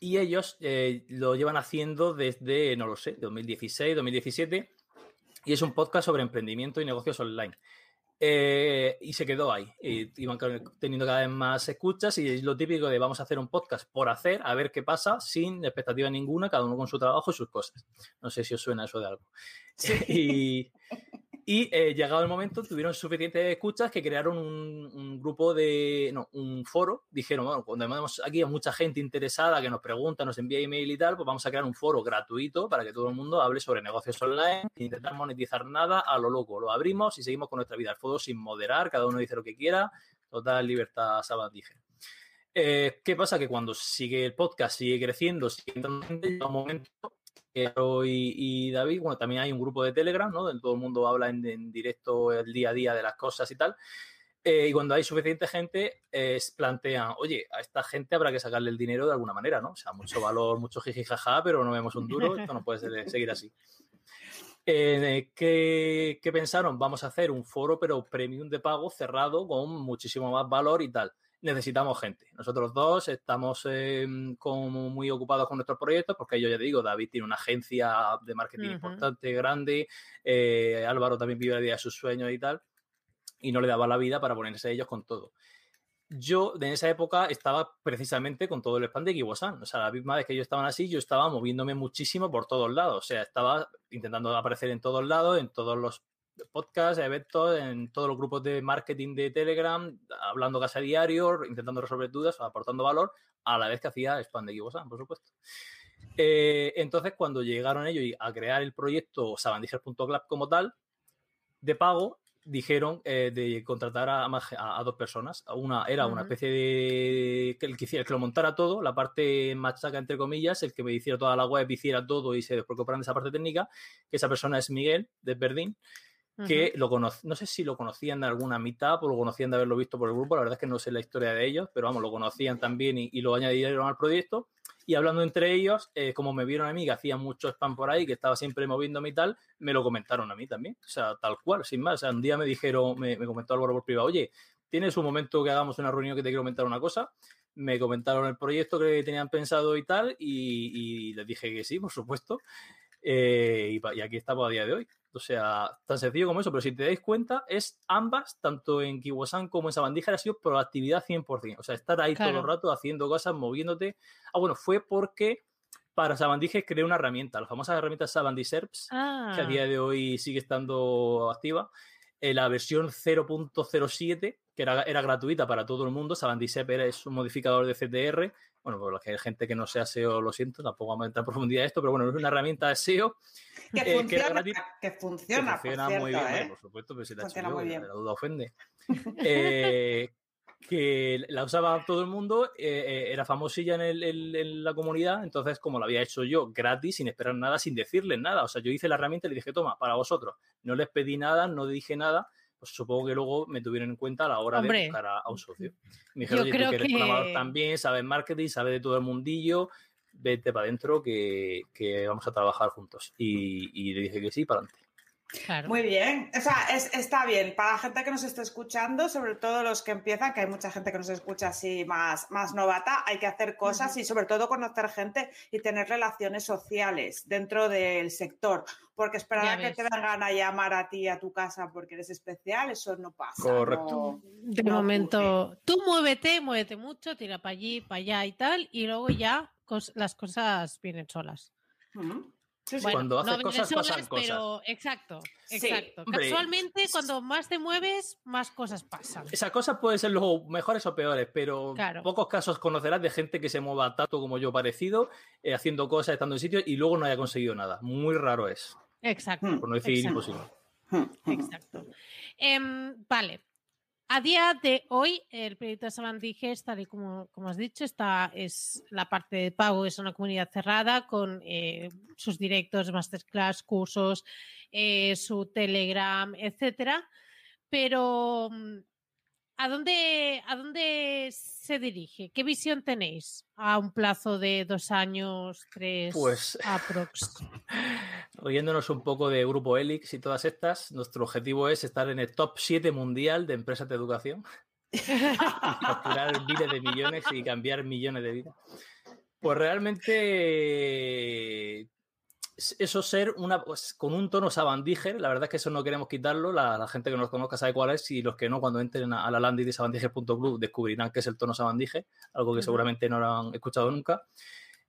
y ellos eh, lo llevan haciendo desde, no lo sé, 2016, 2017, y es un podcast sobre emprendimiento y negocios online. Eh, y se quedó ahí. Y iban teniendo cada vez más escuchas y es lo típico de vamos a hacer un podcast por hacer, a ver qué pasa, sin expectativa ninguna, cada uno con su trabajo y sus cosas. No sé si os suena eso de algo. [laughs] y y eh, llegado el momento, tuvieron suficientes escuchas que crearon un, grupo de. No, un foro. Dijeron, bueno, cuando tenemos aquí a mucha gente interesada que nos pregunta, nos envía email y tal, pues vamos a crear un foro gratuito para que todo el mundo hable sobre negocios online, sin intentar monetizar nada a lo loco. Lo abrimos y seguimos con nuestra vida. El foro sin moderar, cada uno dice lo que quiera, total libertad sabandije. Eh, ¿Qué pasa? Que cuando sigue el podcast, sigue creciendo, sigue entrando llega un momento y, David, bueno, también hay un grupo de Telegram, ¿no? Todo el mundo habla en, directo el día a día de las cosas y tal. Eh, y cuando hay suficiente gente, plantean, oye, a esta gente habrá que sacarle el dinero de alguna manera, ¿no? O sea, mucho valor, mucho jiji jaja, pero no vemos un duro, esto no puede seguir así. Eh, ¿qué, qué pensaron? Vamos a hacer un foro, pero premium de pago cerrado con muchísimo más valor y tal. Necesitamos gente. Nosotros dos estamos eh, como muy ocupados con nuestros proyectos, porque yo ya te digo, David tiene una agencia de marketing importante, grande, eh, Álvaro también vive la vida de sus sueños y tal, y no le daba la vida para ponerse ellos con todo. Yo en esa época estaba precisamente con todo el spam de Kiwasan. O sea, la misma vez que ellos estaban así, yo estaba moviéndome muchísimo por todos lados. O sea, estaba intentando aparecer en todos lados, en todos los podcasts, eventos, en todos los grupos de marketing de Telegram, hablando casi a diario, intentando resolver dudas, aportando valor, a la vez que hacía spam de Kiwasan, por supuesto. Eh, entonces, cuando llegaron ellos a crear el proyecto sabandijas.club como tal, de pago, dijeron eh, de contratar a, a- a dos personas. Una era una especie de. que el que, hiciera, el que lo montara todo, la parte machaca, entre comillas, el que me hiciera toda la web, hiciera todo y se despreocuparan de esa parte técnica. Que esa persona es Miguel, de Verdín, que lo cono- no sé si lo conocían de alguna mitad o lo conocían de haberlo visto por el grupo, la verdad es que no sé la historia de ellos, pero vamos, lo conocían también y, y lo añadieron al proyecto. Y hablando entre ellos, eh, como me vieron a mí que hacía mucho spam por ahí, que estaba siempre moviéndome y tal, me lo comentaron a mí también. O sea, tal cual, sin más. O sea, un día me dijeron, me, me comentó Álvaro por privado, oye, ¿tienes un momento que hagamos una reunión que te quiero comentar una cosa? Me comentaron el proyecto que tenían pensado y tal, y, y les dije que sí, por supuesto. Eh, y, y aquí estamos a día de hoy. O sea, tan sencillo como eso, pero si te dais cuenta, es ambas, tanto en Kiwasan como en Sabandija, ha sido proactividad 100%. O sea, estar ahí todo Claro. el rato haciendo cosas, moviéndote. Ah, bueno, fue porque para Sabandija creé una herramienta, la famosa herramienta Sabandiserps, Ah, que a día de hoy sigue estando activa. Eh, la versión 0.07, que era, era gratuita para todo el mundo. Sabandisep era, es un modificador de CTR. Bueno, por la que hay gente que no sea SEO, lo siento, tampoco vamos a entrar en profundidad esto, pero bueno, es una herramienta de SEO Que Eh, que funciona, gratis, que que funciona, por funciona cierto, muy bien, ¿eh? por supuesto, pero si la Funciona yo, muy bien. la duda ofende. [laughs] Eh, que la usaba todo el mundo, era famosilla en, el- en- en la comunidad, entonces como la había hecho yo gratis, sin esperar nada, sin decirles nada, o sea, yo hice la herramienta y le dije, toma, para vosotros, no les pedí nada, no dije nada, pues supongo que luego me tuvieron en cuenta a la hora Hombre, de buscar a, a un socio. Me dijeron, oye, tú que eres programador también, sabes marketing, sabes de todo el mundillo, vete para adentro que, que vamos a trabajar juntos. Y, y le dije que sí, para adelante. Claro. Muy bien, o sea, es- está bien. Para la gente que nos esté escuchando, sobre todo los que empiezan, que hay mucha gente que nos escucha así más, más novata, hay que hacer cosas y sobre todo conocer gente y tener relaciones sociales dentro del sector. Porque esperar a que te vengan a llamar a ti a tu casa porque eres especial, eso no pasa. Correcto. no- De no momento, tú muévete, muévete mucho, tira para allí, para allá y tal, y luego ya cos- las cosas vienen solas. Sí, sí. Bueno, Cuando haces cosas, pasan cosas. Pero exacto, Sí, exacto. hombre. Casualmente, cuando más te mueves, más cosas pasan. Esas cosas pueden ser luego mejores o peores, pero Claro. pocos casos conocerás de gente que se mueva tanto como yo parecido, eh, haciendo cosas, estando en sitios y luego no haya conseguido nada. Muy raro es, Exacto, Mm, por no decir exacto. imposible. Ujú. exacto. Em, vale. A día de hoy, el proyecto de Sabandiges, tal y como, como has dicho, está, es la parte de pago, es una comunidad cerrada con eh, sus directos, masterclass, cursos, eh, su Telegram, etcétera. Pero mm, ¿a dónde, ¿a dónde se dirige? ¿Qué visión tenéis a un plazo de dos años, tres Pues- aprox? [laughs] Riéndonos un poco de Grupo Helix y todas estas, nuestro objetivo es estar en el top 7 mundial de empresas de educación y [laughs] facturar miles de millones y cambiar millones de vidas. Pues realmente eso ser una pues, con un tono sabandíger, la verdad es que eso no queremos quitarlo, la, la gente que nos conozca sabe cuál es y los que no cuando entren a, a la landing de sabandíger.club descubrirán que es el tono sabandíger, algo que seguramente no lo han escuchado nunca.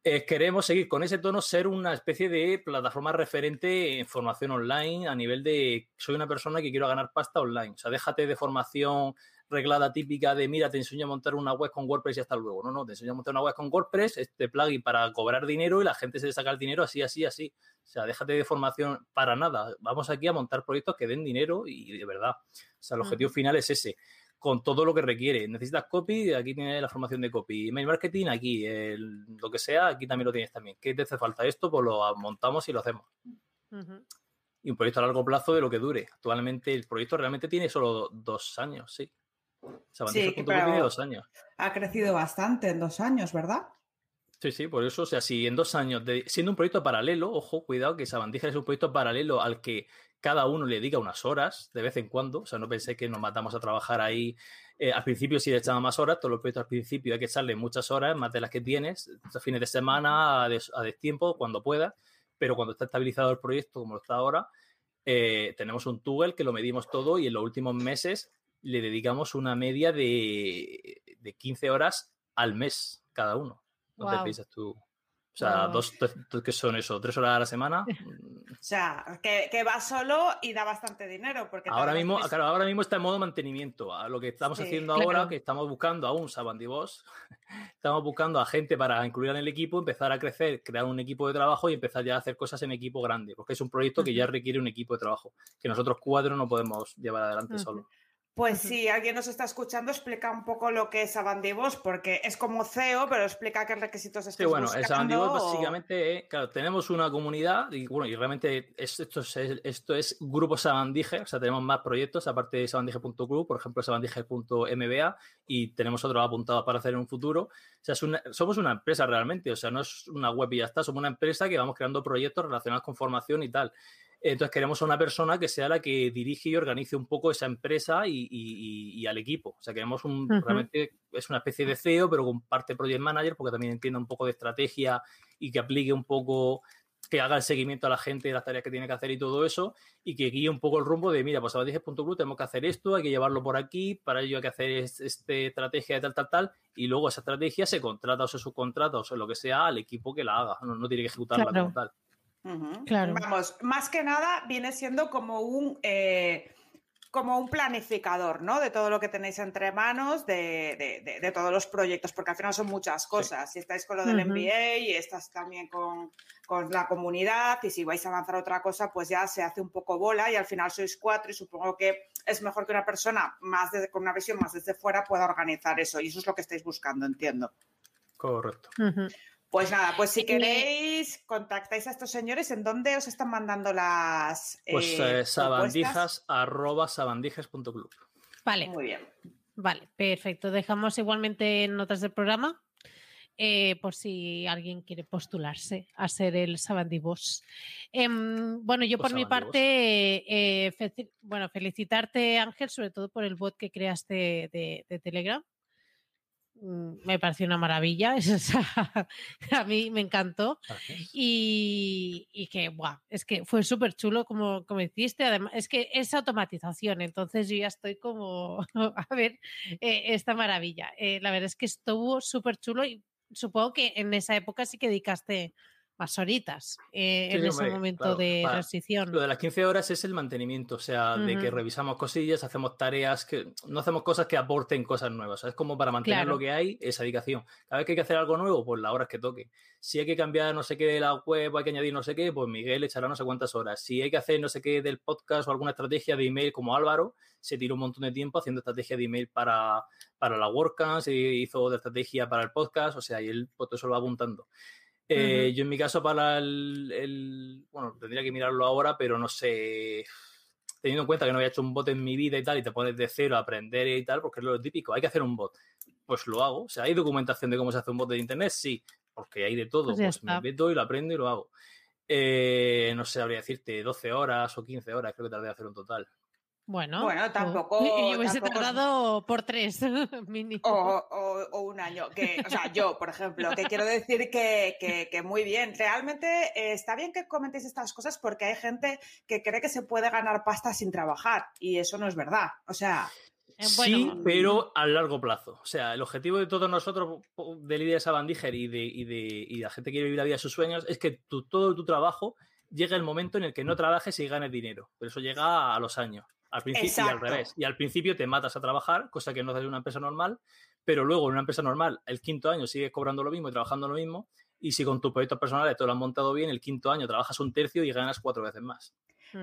Eh, queremos seguir con ese tono, ser una especie de plataforma referente en formación online a nivel de soy una persona que quiero ganar pasta online. O sea, déjate de formación reglada típica de mira, te enseño a montar una web con WordPress y hasta luego. No, no, te enseño a montar una web con WordPress, este plugin para cobrar dinero y la gente se saca el dinero así, así, así. O sea, déjate de formación para nada. Vamos aquí a montar proyectos que den dinero y de verdad. O sea, el objetivo final es ese con todo lo que requiere. Necesitas copy, aquí tienes la formación de copy. Email marketing, aquí. El- lo que sea, aquí también lo tienes también. ¿Qué te hace falta esto? Pues lo montamos y lo hacemos. Y un proyecto a largo plazo de lo que dure. Actualmente el proyecto realmente tiene solo dos años, sí. Sabandija.com pero- tiene dos años. Ha crecido bastante en dos años, ¿verdad? Sí, sí, por eso, o sea, si en dos años, de- siendo un proyecto paralelo, ojo, cuidado, que Sabandija es un proyecto paralelo al que cada uno le dedica unas horas de vez en cuando, o sea, no pensé que nos matamos a trabajar ahí. eh, al principio sí le echaba más horas, todos los proyectos al principio hay que echarle muchas horas, más de las que tienes, estos fines de semana, a, des- a destiempo, cuando puedas, pero cuando está estabilizado el proyecto, como lo está ahora, eh, tenemos un Toggle que lo medimos todo y en los últimos meses le dedicamos una media de, de 15 horas al mes cada uno. ¿Dónde piensas tú? O sea, dos, tres- ¿qué son eso? ¿Tres horas a la semana? [laughs] Mm, O sea, que, que va solo y da bastante dinero. Porque Ahora mismo, claro, ahora mismo está en modo mantenimiento. A lo que estamos Sí, haciendo claro. ahora, que estamos buscando a un Sabandibos, [laughs] estamos buscando a gente para incluir en el equipo, empezar a crecer, crear un equipo de trabajo y empezar ya a hacer cosas en equipo grande, porque es un proyecto que ya requiere un equipo de trabajo, que nosotros cuatro no podemos llevar adelante solo. Pues si alguien nos está escuchando, explica un poco lo que es Abandivos, porque es como CEO, pero explica qué requisitos Sí, estáis bueno, buscando. Sabandibos o- básicamente, claro, tenemos una comunidad y bueno, y realmente es- esto, es, esto es Grupo Sabandije, o sea, tenemos más proyectos aparte de sabandije.club, por ejemplo, sabandije.mba y tenemos otros apuntados para hacer en un futuro. O sea, es una- somos una empresa realmente, o sea, no es una web y ya está, somos una empresa que vamos creando proyectos relacionados con formación y tal. Entonces queremos a una persona que sea la que dirige y organice un poco esa empresa y, y- y- al equipo. O sea, queremos un, Ujú. realmente es una especie de CEO, pero con parte project manager, porque también entienda un poco de estrategia y que aplique un poco que haga el seguimiento a la gente de las tareas que tiene que hacer y todo eso, y que guíe un poco el rumbo de, mira, pues a Club tenemos que hacer esto, hay que llevarlo por aquí, para ello hay que hacer esta estrategia de tal, tal, tal, y luego esa estrategia se contrata o se subcontrata o sea, lo que sea al equipo que la haga, no, tiene que ejecutarla como tal. Claro. Vamos, más que nada viene siendo como un... Eh, como un planificador, ¿no? De todo lo que tenéis entre manos, de, todos los proyectos, porque al final son muchas cosas. Si estáis con lo del MBA y estás también con, la comunidad y si vais a avanzar otra cosa, pues ya se hace un poco bola y al final sois cuatro y supongo que es mejor que una persona más con una visión más desde fuera pueda organizar eso y eso es lo que estáis buscando, entiendo. Correcto. Pues nada, pues si queréis, contactáis a estos señores. ¿En dónde os están mandando las. Pues eh, eh sabandijas, arroba sabandijas.club. Vale. Muy bien. Vale, perfecto. Dejamos igualmente notas del programa. Eh, por si alguien quiere postularse a ser el Sabandibos. Em, bueno, yo pues por mi parte, eh, bueno, felicitarte Ángel, sobre todo por el bot que creaste de Telegram. Mm, me pareció una maravilla. [laughs] a mí me encantó. Y, que, es que fue súper chulo como, como hiciste. Además, es que es automatización, entonces yo ya estoy como [laughs] a ver eh, esta maravilla. Eh, la verdad es que estuvo súper chulo y supongo que en esa época sí que dedicaste más horitas eh, en ese momento de transición. Lo de las 15 horas es el mantenimiento, o sea, de que revisamos cosillas, hacemos tareas, que no hacemos cosas que aporten cosas nuevas. es como para mantener lo que hay, esa dedicación. Cada vez que hay que hacer algo nuevo, pues las horas que toque. Si hay que cambiar no sé qué de la web, hay que añadir no sé qué, pues Miguel echará no sé cuántas horas. Si hay que hacer no sé qué del podcast o alguna estrategia de email como Álvaro, se tiró un montón de tiempo haciendo estrategia de email para, para la WordCamp, se hizo de estrategia para el podcast, o sea, y él pues, todo eso lo va apuntando. Eh, yo en mi caso para el, Bueno, tendría que mirarlo ahora, pero no sé... Teniendo en cuenta que no había hecho un bot en mi vida y tal, y te pones de cero a aprender y tal, porque es lo típico, hay que hacer un bot. Pues lo hago. O sea, ¿hay documentación de cómo se hace un bot de internet? Sí, porque hay de todo. Pues, pues me meto y lo aprendo y lo hago. Eh, no sé, habría decirte 12 horas o 15 horas, creo que tardé hacer un total. Bueno, bueno tampoco. [laughs] Y hubiese tardado por tres, [laughs] mínimo. O, un año. Que, o sea, yo, por ejemplo, que quiero decir que, que, muy bien. Realmente eh, está bien que comentéis estas cosas porque hay gente que cree que se puede ganar pasta sin trabajar y eso no es verdad. O sea. Eh, sí, pero a largo plazo. O sea, el objetivo de todos nosotros, de Lidia Sabandiger y de, y, de, y la gente que quiere vivir la vida de sus sueños, es que todo tu trabajo llegue el momento en el que no trabajes y ganes dinero. Pero eso llega a los años. Al principio y al revés. Y al principio te matas a trabajar, cosa que no hace una empresa normal, pero luego en una empresa normal, el quinto año sigues cobrando lo mismo y trabajando lo mismo, y si con tus proyectos personales te lo han montado bien, el quinto año trabajas un tercio y ganas cuatro veces más.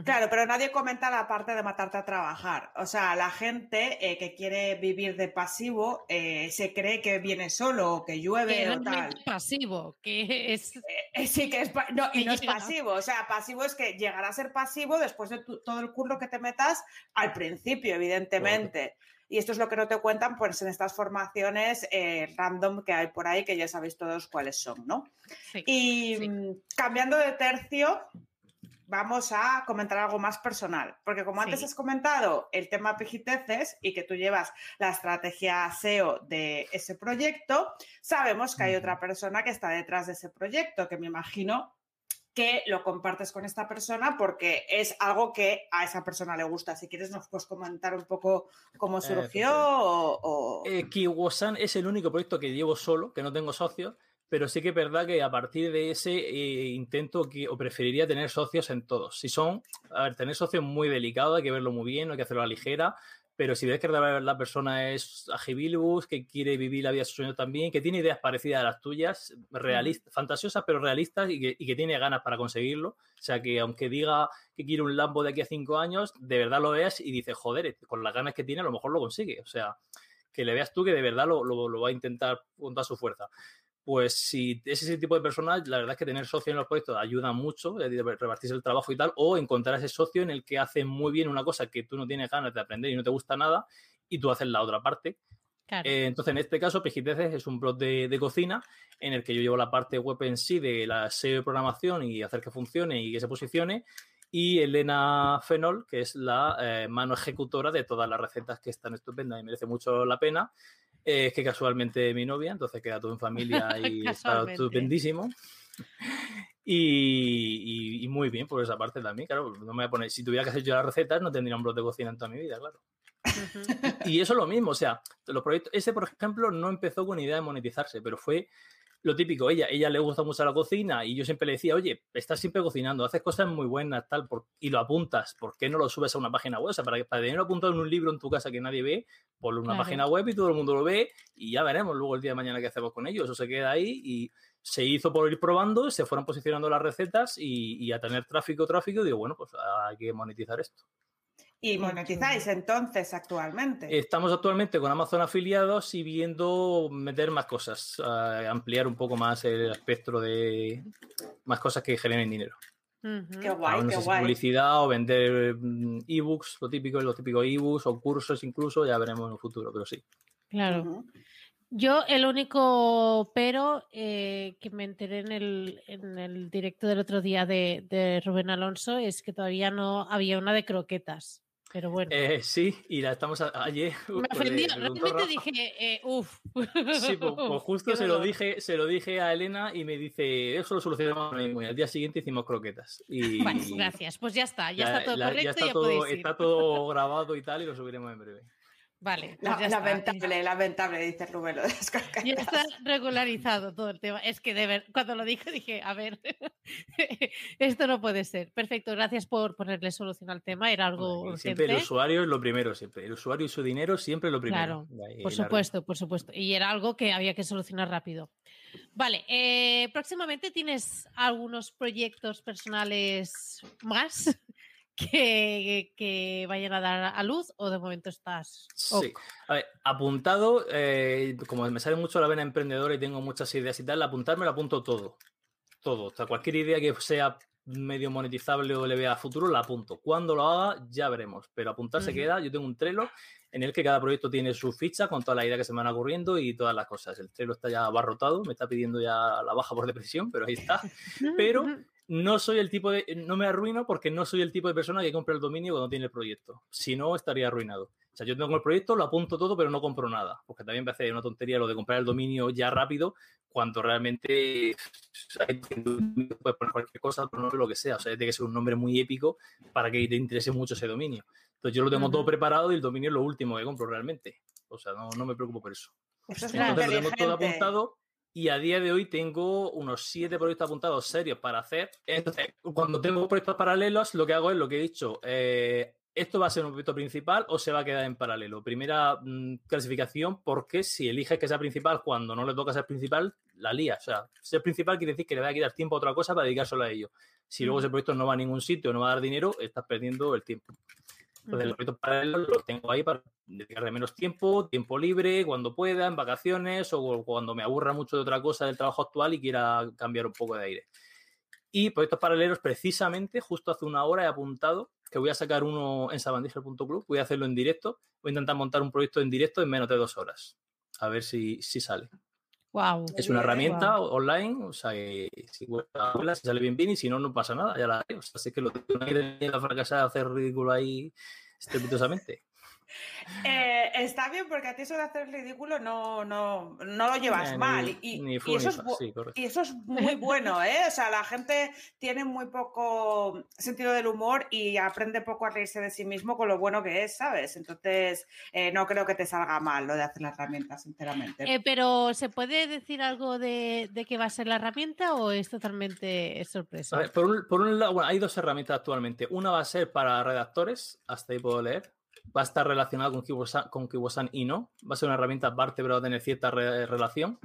Claro, pero nadie comenta la parte de matarte a trabajar. O sea, la gente eh, que quiere vivir de pasivo eh, se cree que viene solo o que llueve o tal. pasivo, que es. Eh, sí, que es. No, y no es pasivo. O sea, pasivo es que llegará a ser pasivo después de todo el curro que te metas al principio, evidentemente. Y esto es lo que no te cuentan pues, en estas formaciones random que hay por ahí, que ya sabéis todos cuáles son, ¿no? y mm, cambiando de tercio, vamos a comentar algo más personal, porque como antes has comentado el tema Pijiteces y que tú llevas la estrategia SEO de ese proyecto, sabemos que hay otra persona que está detrás de ese proyecto, que me imagino que lo compartes con esta persona porque es algo que a esa persona le gusta. Si quieres, nos puedes comentar un poco cómo surgió o... Eh, Kiwosan es el único proyecto que llevo solo, que no tengo socios, pero sí que es verdad que a partir de ese eh, intento que, o preferiría tener socios en todos. Si son, a ver, tener socios muy delicado, hay que verlo muy bien, hay que hacerlo a la ligera, pero si ves que la persona es agibilibus, que quiere vivir la vida de su sueño también, que tiene ideas parecidas a las tuyas, realistas, fantasiosas pero realistas y que, y que, tiene ganas para conseguirlo, o sea que aunque diga que quiere un Lambo de aquí a cinco años, de verdad lo veas y dices, joder, con las ganas que tiene a lo mejor lo consigue, o sea, que le veas tú que de verdad lo, lo, lo va a intentar con toda su fuerza pues si es ese tipo de personas, la verdad es que tener socio en los proyectos ayuda mucho, repartirse el trabajo y tal, o encontrar ese socio en el que hace muy bien una cosa que tú no tienes ganas de aprender y no te gusta nada, y tú haces la otra parte. Eh, entonces, en este caso, Pejiteces es un blog de, cocina en el que yo llevo la parte web en sí de la SEO de programación y hacer que funcione y que se posicione. Y Elena Fenol, que es la eh, mano ejecutora de todas las recetas que están estupendas y merece mucho la pena. Es que casualmente mi novia, entonces queda todo en familia [laughs] y está estupendísimo. Y, y- y muy bien por esa parte también, claro. No me voy a poner, si tuviera que hacer yo las recetas, no tendría un blog de cocina en toda mi vida, claro. Y eso es lo mismo, o sea, los proyectos, ese por ejemplo no empezó con idea de monetizarse, pero fue lo típico, ella, ella le gusta mucho la cocina y yo siempre le decía, oye, estás siempre cocinando, haces cosas muy buenas, tal, por- y lo apuntas, ¿por qué no lo subes a una página web? O sea, para, que- para tenerlo apuntado en un libro en tu casa que nadie ve, ponlo en una Claro. página web y todo el mundo lo ve y ya veremos luego el día de mañana qué hacemos con ello, eso se queda ahí y se hizo por ir probando, se fueron posicionando las recetas y, y a tener tráfico, tráfico, digo, bueno, pues hay que monetizar esto. Y monetizáis entonces actualmente. Estamos actualmente con Amazon afiliados y viendo meter más cosas, ampliar un poco más el espectro de más cosas que generen dinero. Ujú. Qué guay, no qué guay. publicidad o vender mm, ebooks, lo típico, los típicos ebooks o cursos incluso, ya veremos en el futuro, pero sí. Claro. Yo el único pero eh, que me enteré en el, en el directo del otro día de, de Rubén Alonso es que todavía no había una de croquetas. Pero bueno, Eh, sí, y la estamos a- ayer. [laughs] me pues, ofendió. le preguntó Realmente dije, eh, uff. Sí, pues, [laughs] pues justo Qué se lo dije, se lo dije a Elena y me dice, eso lo solucionamos mismo. Y al día siguiente hicimos croquetas. Y Vale, gracias. Pues ya está, ya, está todo la- correcto, ya, está, todo, podéis ir. está todo grabado y tal, y lo subiremos en breve. Vale, pues La- ya está. lamentable, lamentable, dice Rubén. lo de las [laughs] Ya está regularizado todo el tema. Es que de ver, cuando lo dije dije, a ver, [laughs] esto no puede ser. Perfecto, gracias por ponerle solución al tema. Era algo siempre el usuario es lo primero, siempre. El usuario y su dinero siempre es lo primero. Claro, Por supuesto, por supuesto. Y era algo que había que solucionar rápido. Vale, eh, próximamente tienes algunos proyectos personales más que, que vayan a dar a luz o de momento estás... Sí. A ver, apuntado, eh, como me sale mucho la vena emprendedora y tengo muchas ideas y tal, apuntarme lo apunto todo. Todo. O sea, cualquier idea que sea medio monetizable o le vea a futuro, la apunto. Cuando lo haga, ya veremos. Pero apuntar se Ujú. queda. Yo tengo un Trello en el que cada proyecto tiene su ficha con todas las ideas que se me van ocurriendo y todas las cosas. El Trello está ya abarrotado, me está pidiendo ya la baja por depresión, pero ahí está. [laughs] pero-. No soy el tipo de. No me arruino porque no soy el tipo de persona que compra el dominio cuando tiene el proyecto. Si no, estaría arruinado. O sea, yo tengo el proyecto, lo apunto todo, pero no compro nada. Porque también me hace una tontería lo de comprar el dominio ya rápido, cuando realmente puedes poner cualquier cosa, no lo que sea. O sea, tiene que ser un nombre muy épico para que te interese mucho ese dominio. Entonces yo lo tengo todo preparado y el dominio es lo último que compro realmente. O sea, no, no me preocupo por eso. Eso es Entonces lo tengo todo apuntado y a día de hoy tengo unos siete proyectos apuntados serios para hacer. Entonces, cuando tengo proyectos paralelos, lo que hago es lo que he dicho. eh, ¿Esto va a ser un proyecto principal o se va a quedar en paralelo? Primera mm, clasificación, porque si eliges que sea principal cuando no le toca ser principal, la lía. O sea, ser principal quiere decir que le va a quitar tiempo a otra cosa para dedicárselo a ello. Si luego ese proyecto no va a ningún sitio, no va a dar dinero, estás perdiendo el tiempo. Entonces, los proyectos paralelos los tengo ahí para dedicarle menos tiempo, tiempo libre, cuando pueda, en vacaciones o cuando me aburra mucho de otra cosa del trabajo actual y quiera cambiar un poco de aire. Y proyectos paralelos, precisamente, justo hace una hora he apuntado que voy a sacar uno en sabandija.club, voy a hacerlo en directo, voy a intentar montar un proyecto en directo en menos de dos horas. A ver si, si sale. Wow. Es una herramienta online, o sea, que si, vuela, si sale bien, bien, y si no, no pasa nada, ya la haré. O sea, así que lo tengo que tener a fracasar, a hacer ridículo ahí estrepitosamente. Eh, está bien porque a ti eso de hacer ridículo no, no, no lo llevas Eh, ni- mal. Y, y- ni y fu ni eso es sí, y eso es muy bueno, ¿eh? O sea, la gente tiene muy poco sentido del humor y aprende poco a reírse de sí mismo con lo bueno que es, ¿sabes? Entonces, eh, no creo que te salga mal lo de hacer la herramienta, sinceramente. Eh, pero, ¿se puede decir algo de, de qué va a ser la herramienta o es totalmente sorpresa? A ver, por, un, por un lado, bueno, hay dos herramientas actualmente. Una va a ser para redactores, hasta ahí puedo leer. Va a estar relacionado con Kibosan, con Kibosan y no. Va a ser una herramienta aparte, pero va a tener cierta re- relación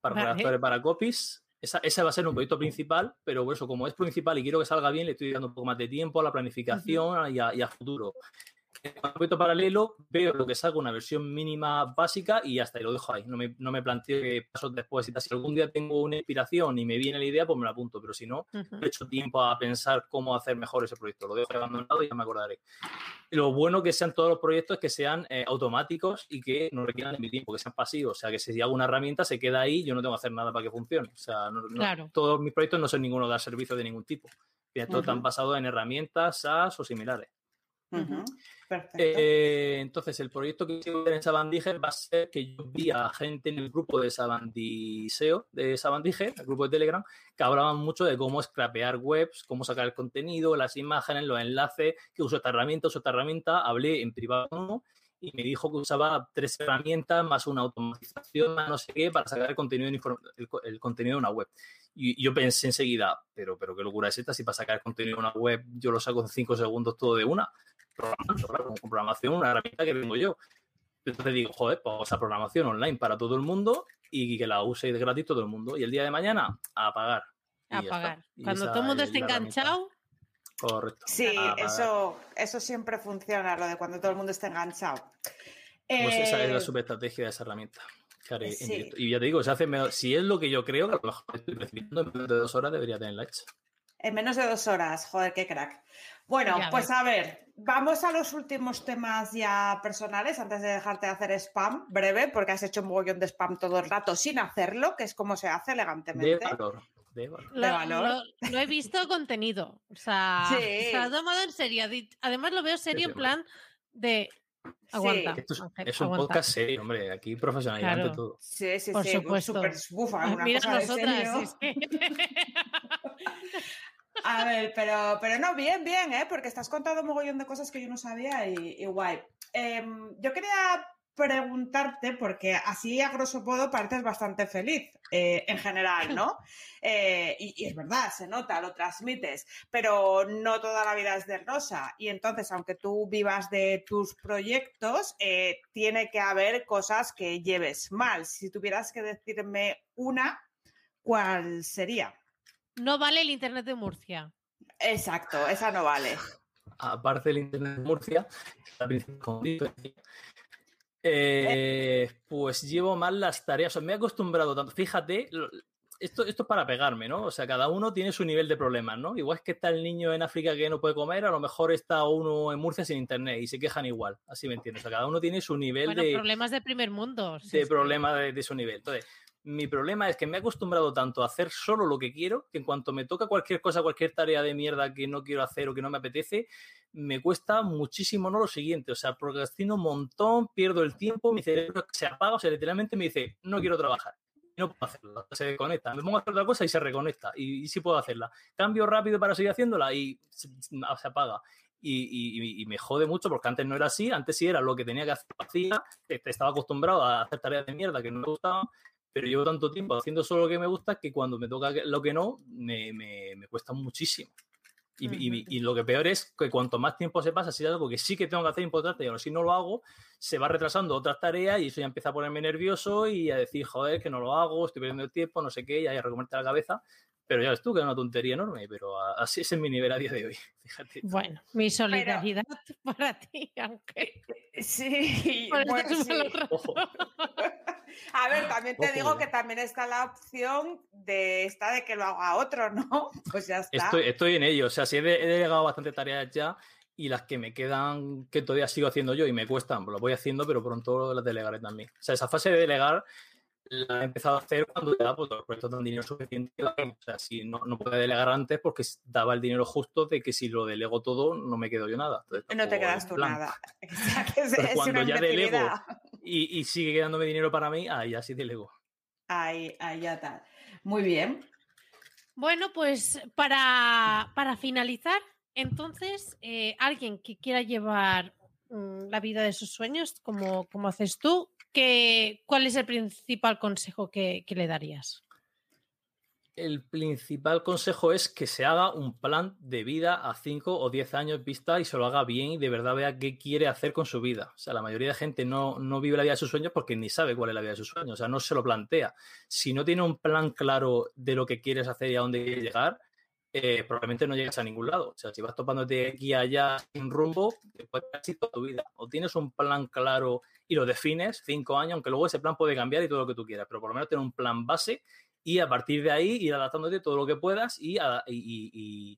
para Vale. redactores, para copies. Esa, esa va a ser un proyecto principal, pero por eso, como es principal y quiero que salga bien, le estoy dando un poco más de tiempo a la planificación y, a, y a futuro. En un proyecto paralelo veo lo que salga una versión mínima básica y hasta ahí lo dejo ahí. No me, no me planteo que pasos después. Si algún día tengo una inspiración y me viene la idea, pues me la apunto, pero si no, no he hecho tiempo a pensar cómo hacer mejor ese proyecto. Lo dejo abandonado y ya me acordaré. Lo bueno que sean todos los proyectos es que sean eh, automáticos y que no requieran de mi tiempo, que sean pasivos. O sea, que si hago una herramienta se queda ahí, yo no tengo que hacer nada para que funcione. O sea, no- no- Claro. todos mis proyectos no son ninguno dar servicio de ningún tipo. Todos Ujú. están basados en herramientas, SaaS o similares. Perfecto. Eh, entonces, el proyecto que quiero en Sabandije va a ser que yo vi a gente en el grupo de Sabandiseo, de Sabandije, el grupo de Telegram, que hablaban mucho de cómo scrapear webs, cómo sacar el contenido, las imágenes, los enlaces, que uso esta herramienta, uso esta herramienta. Hablé en privado y me dijo que usaba tres herramientas más una automatización, más no sé qué, para sacar contenido, el contenido de una web. Y yo pensé enseguida, pero, pero qué locura es esta, si para sacar el contenido de una web yo lo saco en cinco segundos todo de una programando, claro, con con programación, una herramienta que tengo yo. Entonces digo, joder, pues esa programación online para todo el mundo y que la use de gratis todo el mundo. Y el día de mañana, a pagar. A pagar. Cuando esa todo el mundo es esté enganchado, Correcto. Sí, a eso, eso siempre funciona, lo de cuando todo el mundo está enganchado. Pues esa es la Eh, superestrategia de esa herramienta. en directo. Y ya te digo, se hace menos- si es lo que yo creo, que a lo mejor estoy precipitando, en menos de dos horas debería tenerla hecha. En menos de dos horas, joder, qué crack. Bueno, Ya pues ves. a ver, vamos a los últimos temas ya personales antes de dejarte de hacer spam, breve, porque has hecho un mogollón de spam todo el rato sin hacerlo, que es como se hace De elegantemente. valor. De valor. de lo, valor. lo- lo he visto contenido. O sea, Sí. se ha tomado en serio. Además, lo veo serio sí, en plan de. Aguanta. Esto es, Ángel, es un aguanta. podcast serio, hombre. Aquí profesionalidad ante Claro. todo. Sí, sí, Por sí, supuesto. súper bufa, una Mira cosa de nosotras. serio. que- [laughs] A ver, pero, pero no, bien, bien, ¿eh? Porque estás contando un mogollón de cosas que yo no sabía y, y guay. Em, yo quería preguntarte, porque así a grosso modo pareces bastante feliz eh, en general, ¿no? [laughs] Eh, y, y es verdad, se nota, lo transmites, pero no toda la vida es de rosa. Y entonces, aunque tú vivas de tus proyectos, eh, tiene que haber cosas que lleves mal. Si tuvieras que decirme una, ¿cuál sería? No vale el internet de Murcia. Exacto, esa no vale. aparte del Internet de Murcia, eh, pues llevo mal las tareas. O sea, me he acostumbrado tanto. Fíjate, esto, esto es para pegarme, ¿no? O sea, cada uno tiene su nivel de problemas, ¿no? Igual es que está el niño en África que no puede comer, a lo mejor está uno en Murcia sin internet y se quejan igual. Así me entiendes. O sea, cada uno tiene su nivel Bueno, de, problemas de primer mundo. si de es que- problema de, de su nivel. Entonces, mi problema es que me he acostumbrado tanto a hacer solo lo que quiero, que en cuanto me toca cualquier cosa, cualquier tarea de mierda que no quiero hacer o que no me apetece, me cuesta muchísimo no lo siguiente. O sea, procrastino un montón, pierdo el tiempo, mi cerebro se apaga, o sea, literalmente me dice, no quiero trabajar. No puedo hacerlo, se desconecta. Me pongo a hacer otra cosa y se reconecta. Y, y sí puedo hacerla. Cambio rápido para seguir haciéndola y se, se apaga. Y, y- me jode mucho porque antes no era así, antes sí era lo que tenía que hacer, hacía, este, estaba acostumbrado a hacer tareas de mierda que no me gustaban, pero llevo tanto tiempo haciendo solo lo que me gusta que cuando me toca lo que no, me, me- me cuesta muchísimo. Y, y- y lo que peor es que cuanto más tiempo se pasa, si es algo que sí que tengo que hacer importante y ahora si no lo hago, se va retrasando otras tareas y eso ya empieza a ponerme nervioso y a decir, joder, que no lo hago, estoy perdiendo el tiempo, no sé qué, y ahí a recomerte la cabeza. Pero ya ves tú que es una tontería enorme, pero a- así es en mi nivel a día de hoy. [laughs] Fíjate. Bueno, mi solidaridad [laughs] para ti, aunque. Sí, [laughs] bueno, sí. Ojo. A ver, también te digo que también está la opción de esta de que lo haga otro, ¿no? [laughs] Pues ya está. Estoy, estoy en ello. O sea, sí he, de- he delegado bastante tareas ya y las que me quedan, que todavía sigo haciendo yo y me cuestan, pues las voy haciendo, pero pronto las delegaré también. O sea, esa fase de delegar la he empezado a hacer cuando ya pues, los proyectos dan dinero suficiente. O sea, si no, no puedo delegar antes porque daba el dinero justo de que si lo delego todo no me quedo yo nada. Entonces, No te quedas tú plan. nada. [laughs] Exacto, es, Pero es cuando una ya delego-. Y, y sigue quedándome dinero para mí, ahí así delego. Ahí, ahí ya está. Muy bien. Bueno, pues para, para finalizar, entonces, eh, alguien que quiera llevar la vida de sus sueños, como, como haces tú, que, ¿cuál es el principal consejo que, que le darías? El principal consejo es que se haga un plan de vida a 5 o 10 años vista y se lo haga bien y de verdad vea qué quiere hacer con su vida. O sea, la mayoría de gente no, no vive la vida de sus sueños porque ni sabe cuál es la vida de sus sueños, o sea, no se lo plantea. Si no tiene un plan claro de lo que quieres hacer y a dónde quieres llegar, eh, probablemente no llegas a ningún lado. O sea, si vas topándote aquí y allá sin rumbo, quedar así toda tu vida. O tienes un plan claro y lo defines, cinco años, aunque luego ese plan puede cambiar y todo lo que tú quieras, pero por lo menos tener un plan base y a partir de ahí ir adaptándote todo lo que puedas y, a- y, y-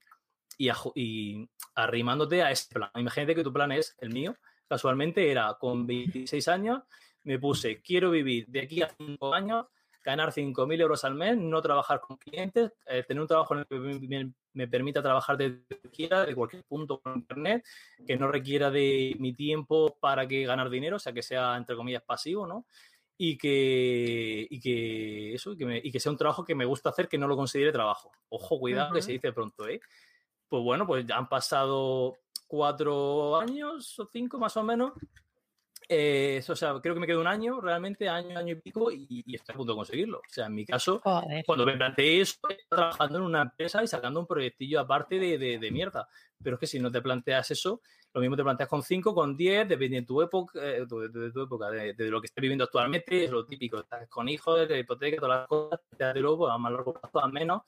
y- y arrimándote a ese plan. Imagínate que tu plan es el mío. Casualmente era con 26 años, me puse, quiero vivir de aquí a 5 años ganar 5.000 euros al mes, no trabajar con clientes, eh, tener un trabajo en el que me, me permita trabajar desde quiera, de cualquier punto con internet, que no requiera de mi tiempo para que ganar dinero, o sea, que sea, entre comillas, pasivo, ¿no? Y que, y que eso, y que, me- y que sea un trabajo que me gusta hacer, que no lo considere trabajo. Ojo, cuidado, que se dice pronto, ¿eh? Pues bueno, pues ya han pasado cuatro años o cinco más o menos. Eh, eso, o sea, creo que me queda un año, realmente, año, año y pico, y, y estoy a punto de conseguirlo. O sea, en mi caso, Joder. cuando me planteé eso, estaba trabajando en una empresa y sacando un proyectillo aparte de, de- de mierda. Pero es que si no te planteas eso, lo mismo te planteas con 5, con 10, depende de tu época, eh, de, tu época, de, de lo que estés viviendo actualmente, es lo típico, estás con hijos, de hipoteca, todas las cosas, te luego a más largo plazo, a menos,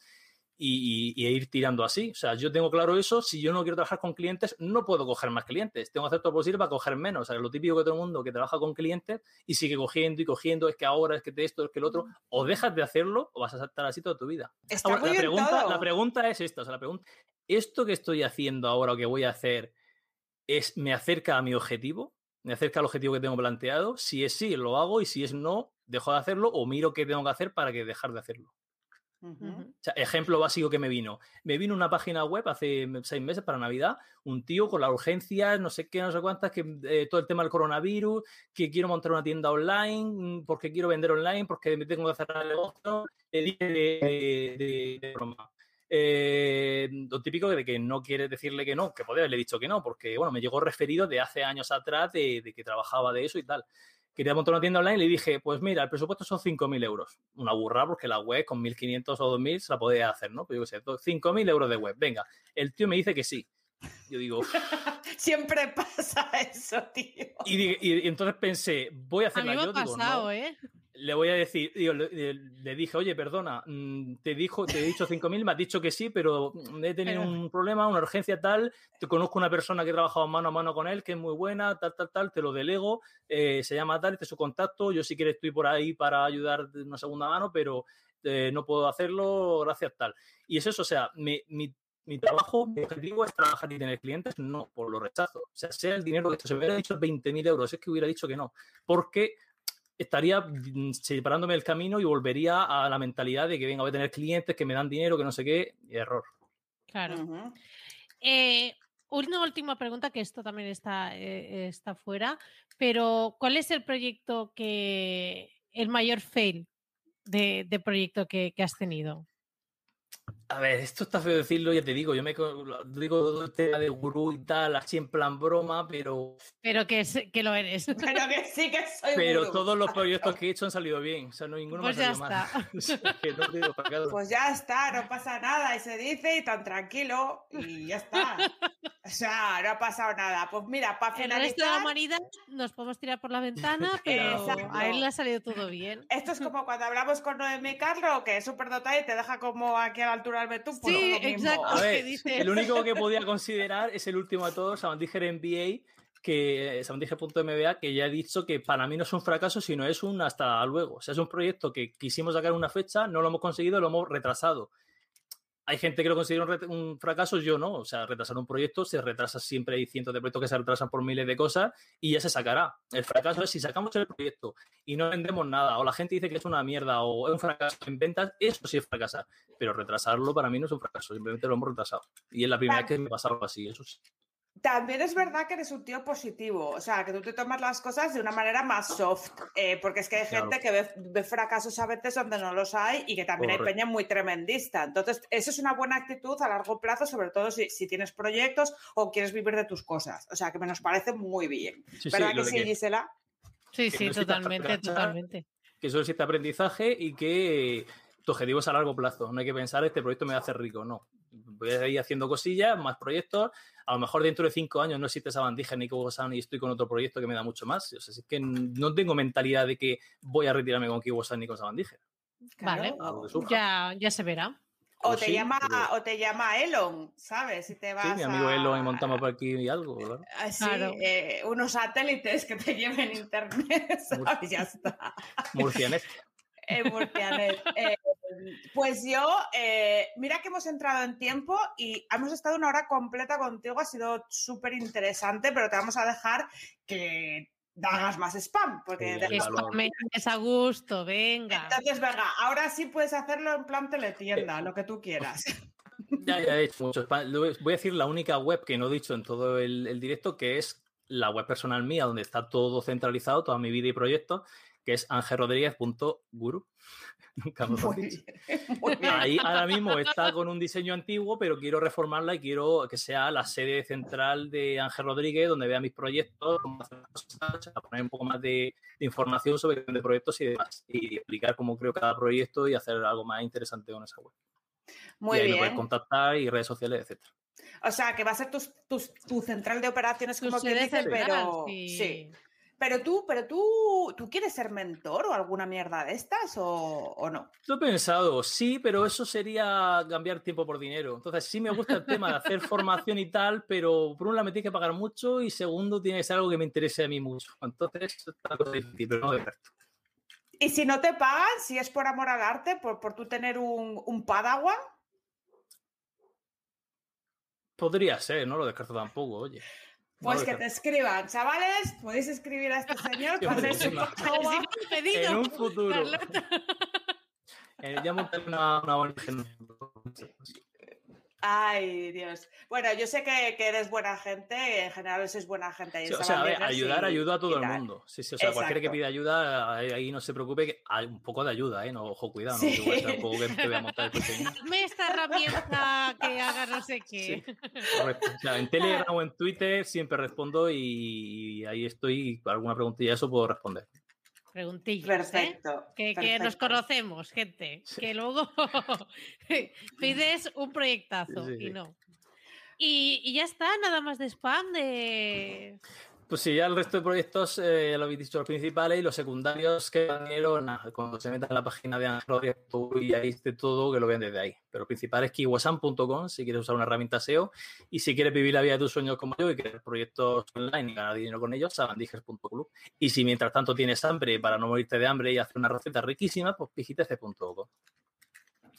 y, y- y ir tirando así. O sea, yo tengo claro eso, si yo no quiero trabajar con clientes, no puedo coger más clientes, tengo que hacer todo lo posible para coger menos. O sea, lo típico que todo el mundo que trabaja con clientes y sigue cogiendo y cogiendo, es que ahora, es que esto, es que el otro, o dejas de hacerlo o vas a estar así toda tu vida. Está Ahora, muy la, pregunta, la pregunta es esta, o sea, la pregunta, ¿esto que estoy haciendo ahora o que voy a hacer es, me acerca a mi objetivo? ¿Me acerca al objetivo que tengo planteado? Si es sí, lo hago y si es no, dejo de hacerlo o miro qué tengo que hacer para que dejar de hacerlo. Ejemplo básico que me vino. Me vino una página web hace seis meses para Navidad, un tío con las urgencias, no sé qué, no sé cuántas, que eh, todo el tema del coronavirus, que quiero montar una tienda online, mm, porque quiero vender online, porque me tengo que cerrar el negocio, le dije de, broma. Eh, lo típico de que no quieres decirle que no, que podría haberle dicho que no, porque bueno, me llegó referido de hace años atrás de que trabajaba de eso y tal quería montar una tienda online y le dije, pues mira, el presupuesto son 5.000 euros. Una burra porque la web con 1.500 o 2.000 se la podía hacer, ¿no? Pero yo qué sé, 5.000 euros de web. Venga, el tío me dice que sí. Yo digo. [laughs] Siempre pasa eso, tío. y, di- y- y entonces pensé, voy a A hacerla mí me yo. ha Digo, pasado, no. ¿eh? Le voy a decir, digo, le, dije, oye, perdona, mm, te dijo, te he dicho 5.000, me has dicho que sí, pero mm, he [laughs] tenido un problema, una urgencia tal, te conozco una persona que he trabajado mano a mano con él, que es muy buena, tal, tal, tal, te lo delego, eh, se llama tal, este es su contacto, yo si quieres estoy por ahí para ayudar de una segunda mano, pero eh, no puedo hacerlo, gracias tal. Y es eso, o sea, mi, mi- mi trabajo, mi objetivo es trabajar y tener clientes, no, por lo rechazo. O sea, sea el dinero que se me hubiera dicho 20.000 euros, es que hubiera dicho que no, porque estaría mm, separándome del camino y volvería a la mentalidad de que venga, voy a tener clientes que me dan dinero, que no sé qué, y error. Claro. Eh, una última pregunta, que esto también está, eh, está fuera, pero ¿cuál es el proyecto que, el mayor fail de, de proyecto que, que has tenido? A ver, esto está feo decirlo, ya te digo, yo me digo todo el tema de gurú y tal, así en plan broma, pero, Pero que, es- que lo eres. [laughs] Pero que sí que soy pero gurú. todos los proyectos que he hecho han salido bien, o sea, no ninguno Pues me ha ya salido mal. [laughs] O sea, que no te digo para cada- Pues ya está, no pasa nada, y se dice y tan tranquilo, y ya está. [laughs] O sea, no ha pasado nada. Pues mira, para El resto de la finalizar, humanidad nos podemos tirar por la ventana, [laughs] pero Exacto. a él le ha salido todo bien. [laughs] esto es como cuando hablamos con Noemi Carlo, que es súper dotada y te deja como aquí a la altura del betún. pues Sí, lo mismo. exacto. A ver, el único que podía [laughs] considerar es el último de todos, MBA, que eh, Sabandiger.mba, que ya he dicho que para mí no es un fracaso, sino es un hasta luego. O sea, es un proyecto que quisimos sacar una fecha, no lo hemos conseguido, lo hemos retrasado. Hay gente que lo considera un, un fracaso, yo no. O sea, retrasar un proyecto se retrasa siempre, hay cientos de proyectos que se retrasan por miles de cosas y ya se sacará. El fracaso es si sacamos el proyecto y no vendemos nada, o la gente dice que es una mierda o es un fracaso en ventas, eso sí es fracasar. Pero retrasarlo para mí no es un fracaso, simplemente lo hemos retrasado. Y es la primera vez que me pasa algo así, eso sí. También es verdad que eres un tío positivo, o sea, que tú te tomas las cosas de una manera más soft, eh, porque es que hay Claro. gente que ve, ve fracasos a veces donde no los hay y que también hay peña muy tremendista. Entonces, eso es una buena actitud a largo plazo, sobre todo si, si tienes proyectos o quieres vivir de tus cosas. O sea, que me nos parece muy bien. Sí, ¿Verdad que sí, que- Gisela? Sí, que sí, no totalmente, totalmente. que solo existe aprendizaje y que tu objetivo es a largo plazo. No hay que pensar, este proyecto me va a hacer rico, no. Voy a ir haciendo cosillas, más proyectos. A lo mejor dentro de cinco años no existe esa bandija ni Kiwosan y estoy con otro proyecto que me da mucho más. O sea, es que no tengo mentalidad de que voy a retirarme con Kiwosan ni con Sabandija. Vale. A lo que surja. Ya, ya se verá. O Pues te, sí, llama, pero- o te llama Elon, ¿sabes? Si te vas Sí, mi amigo a- Elo y montamos por aquí y algo, ¿verdad? Así, Claro. eh, unos satélites que te lleven internet, [laughs] ¿sabes? Ya está. Murcianet. En Murcianet. [laughs] Eh, pues yo, eh, mira que hemos entrado en tiempo y hemos estado una hora completa contigo, ha sido súper interesante, pero te vamos a dejar que hagas más spam. Porque Sí, es a gusto, venga. Entonces, venga, ahora sí puedes hacerlo en plan teletienda, lo que tú quieras. [laughs] Ya, ya he hecho mucho spam. Voy a decir la única web que no he dicho en todo el, el directo, que es la web personal mía, donde está todo centralizado, toda mi vida y proyectos, que es angelrodríguez.guru. [laughs] Nunca mejor Muy dicho. bien, muy bien. Ahí ahora mismo está con un diseño antiguo, pero quiero reformarla y quiero que sea la sede central de Ángel Rodríguez, donde vea mis proyectos, cómo hacer las cosas, a poner un poco más de, de información sobre de proyectos y demás. Y explicar cómo creo cada proyecto y hacer algo más interesante con esa web. Muy y ahí me puedes bien. contactar y redes sociales, etcétera. O sea, que va a ser tus- tu central de operaciones, Tu como quien sede dice, central, pero sí. sí. Pero tú, pero tú, ¿tú quieres ser mentor o alguna mierda de estas o, o no? Lo he pensado, sí, pero eso sería cambiar tiempo por dinero. Entonces, sí me gusta el tema de hacer formación y tal, pero por un lado me tiene que pagar mucho y segundo tiene que ser algo que me interese a mí mucho. Entonces, es una cosa difícil, pero no de resto. Y si no te pagan, si es por amor al arte, por, por tú tener un, un padawan, Podría ser, no lo descarto tampoco, oye. Pues que te escriban. Chavales, podéis escribir a este señor buena. Sí, me he pedido, En un futuro. [laughs] Eh, ya monté una, una ONG. Ay, Dios. Bueno, yo sé que, que eres buena gente, en general sois buena gente Sí, o sea, a ver, ayudar, y- ayuda a todo el mundo. Sí, sí, o sea, cualquiera que Exacto. pida ayuda, ahí, ahí no se preocupe, que hay un poco de ayuda, ¿eh? No, ojo, cuidado, no Sí. que igual sea un [laughs] poco que te voy a montar el coche. Dame esta herramienta que haga no sé qué. Correcto. O sea, en Telegram o en Twitter siempre respondo y, y ahí estoy. y Alguna preguntilla eso puedo responder. Preguntillas, ¿eh? Perfecto. Que, nos conocemos, gente. Que luego [laughs] pides un proyectazo Sí, y no. Y, y ya está, nada más de spam de. Pues sí, ya el resto de proyectos, eh, ya lo habéis dicho, los principales y los secundarios que vinieron nada, cuando se metan en la página de Android y ahí esté todo, que lo vean desde ahí. Pero el principal es kiwasan.com si quieres usar una herramienta SEO y si quieres vivir la vida de tus sueños como yo y crear proyectos online y ganar dinero con ellos, sabandijas.club. Y si mientras tanto tienes hambre para no morirte de hambre y hacer una receta riquísima, pues pigitece.com.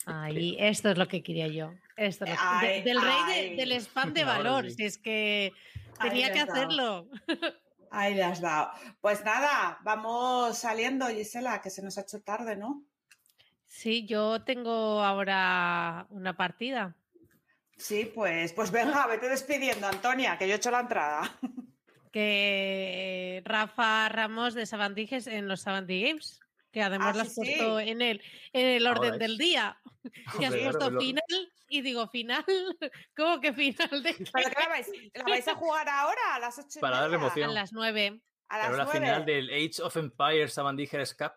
Ahí, esto es lo que quería yo. Esto es lo que- de- Ay, del rey de- del spam de [laughs] valor. Si es que tenía que hacerlo. [laughs] Ahí le has dado. Pues nada, vamos saliendo, Gisela, que se nos ha hecho tarde, ¿no? Sí, yo tengo ahora una partida. Sí, pues, pues venga, vete despidiendo, Antonia, que yo he hecho la entrada. [laughs] que Rafa Ramos de Sabandijes en los Sabandí Games, que además Ah, lo has sí, sí. puesto en el, en el Ahora orden es. del día. Que has puesto lo- final y digo final. [laughs] ¿Cómo que final de qué? ¿Pero qué la vais, la vais a jugar ahora a las ocho y Para darle emoción. A las nueve. A las Pero la nueve. final del Age of Empires Sabandijas Cup.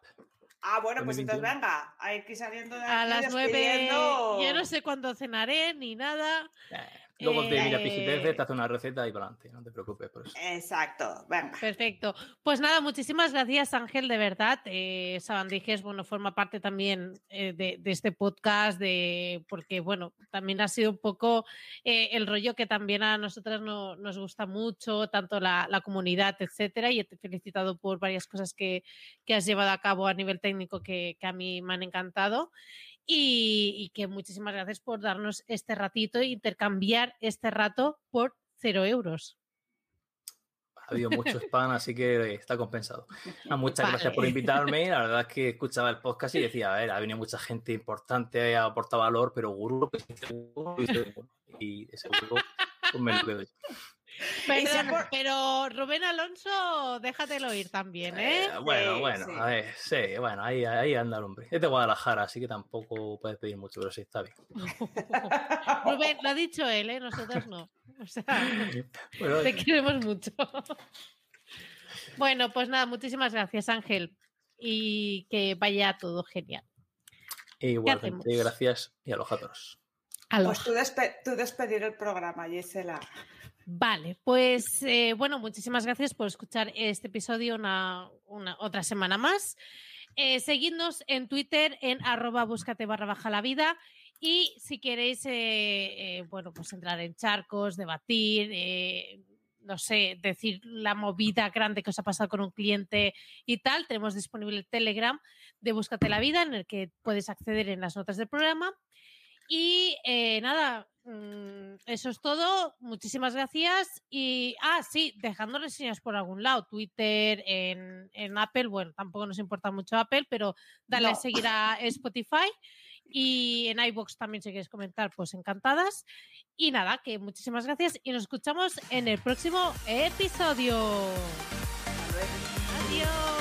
Ah, bueno, pues entonces 2021. venga, hay que ir saliendo de A aquí las nueve. despidiendo. Yo no sé cuándo cenaré ni nada. Eh, Luego te mira Eh, te hace una receta y para adelante, no te preocupes por eso. Exacto, venga. Perfecto. Pues nada, muchísimas gracias, Ángel, de verdad. Eh, Sabandijes, bueno, forma parte también eh, de, de este podcast, de, porque, bueno, también ha sido un poco eh, el rollo que también a nosotras no- nos gusta mucho, tanto la, la comunidad, etcétera, y te he felicitado por varias cosas que, que has llevado a cabo a nivel técnico que, que a mí me han encantado. Y, y que muchísimas gracias por darnos este ratito e intercambiar este rato por cero euros. Ha habido mucho spam, así que está compensado. Ah, [laughs] muchas gracias por invitarme. La verdad es [laughs] que escuchaba el podcast y decía, a ver, ha venido mucha gente importante, ha aportado valor, pero pues, y ese Guru, pues me lo quedo yo. Perdón, se por- pero Rubén Alonso, déjatelo ir también, ¿eh? Eh, bueno, Sí, bueno, sí. a ver, sí, bueno, ahí, ahí anda el hombre. Es de Guadalajara, así que tampoco puedes pedir mucho, pero sí, está bien. [laughs] Rubén, lo ha dicho él, ¿eh? Nosotros no. O sea, [laughs] Bueno, te queremos mucho. [laughs] Bueno, pues nada, muchísimas gracias, Ángel. Y que vaya todo genial. igualmente, gracias y a los todos. Aloha. Pues tú, despe- tú despedir el programa, Gisela. Vale, pues eh, bueno, muchísimas gracias por escuchar este episodio una, otra semana más. Eh, seguidnos en Twitter en arroba búscate barra baja la vida y si queréis, eh, bueno, pues entrar en charcos, debatir, no sé, decir la movida grande que os ha pasado con un cliente y tal, tenemos disponible el Telegram de Búscate la vida en el que puedes acceder en las notas del programa. Y nada, eso es todo. Muchísimas gracias. Y, ah, sí, dejando reseñas por algún lado. Twitter, en, en Apple. Bueno, tampoco nos importa mucho Apple, pero dale a seguir a [laughs] Spotify. Y en iBox también si quieres comentar, pues encantadas. Y nada, que muchísimas gracias y nos escuchamos en el próximo episodio. Luego.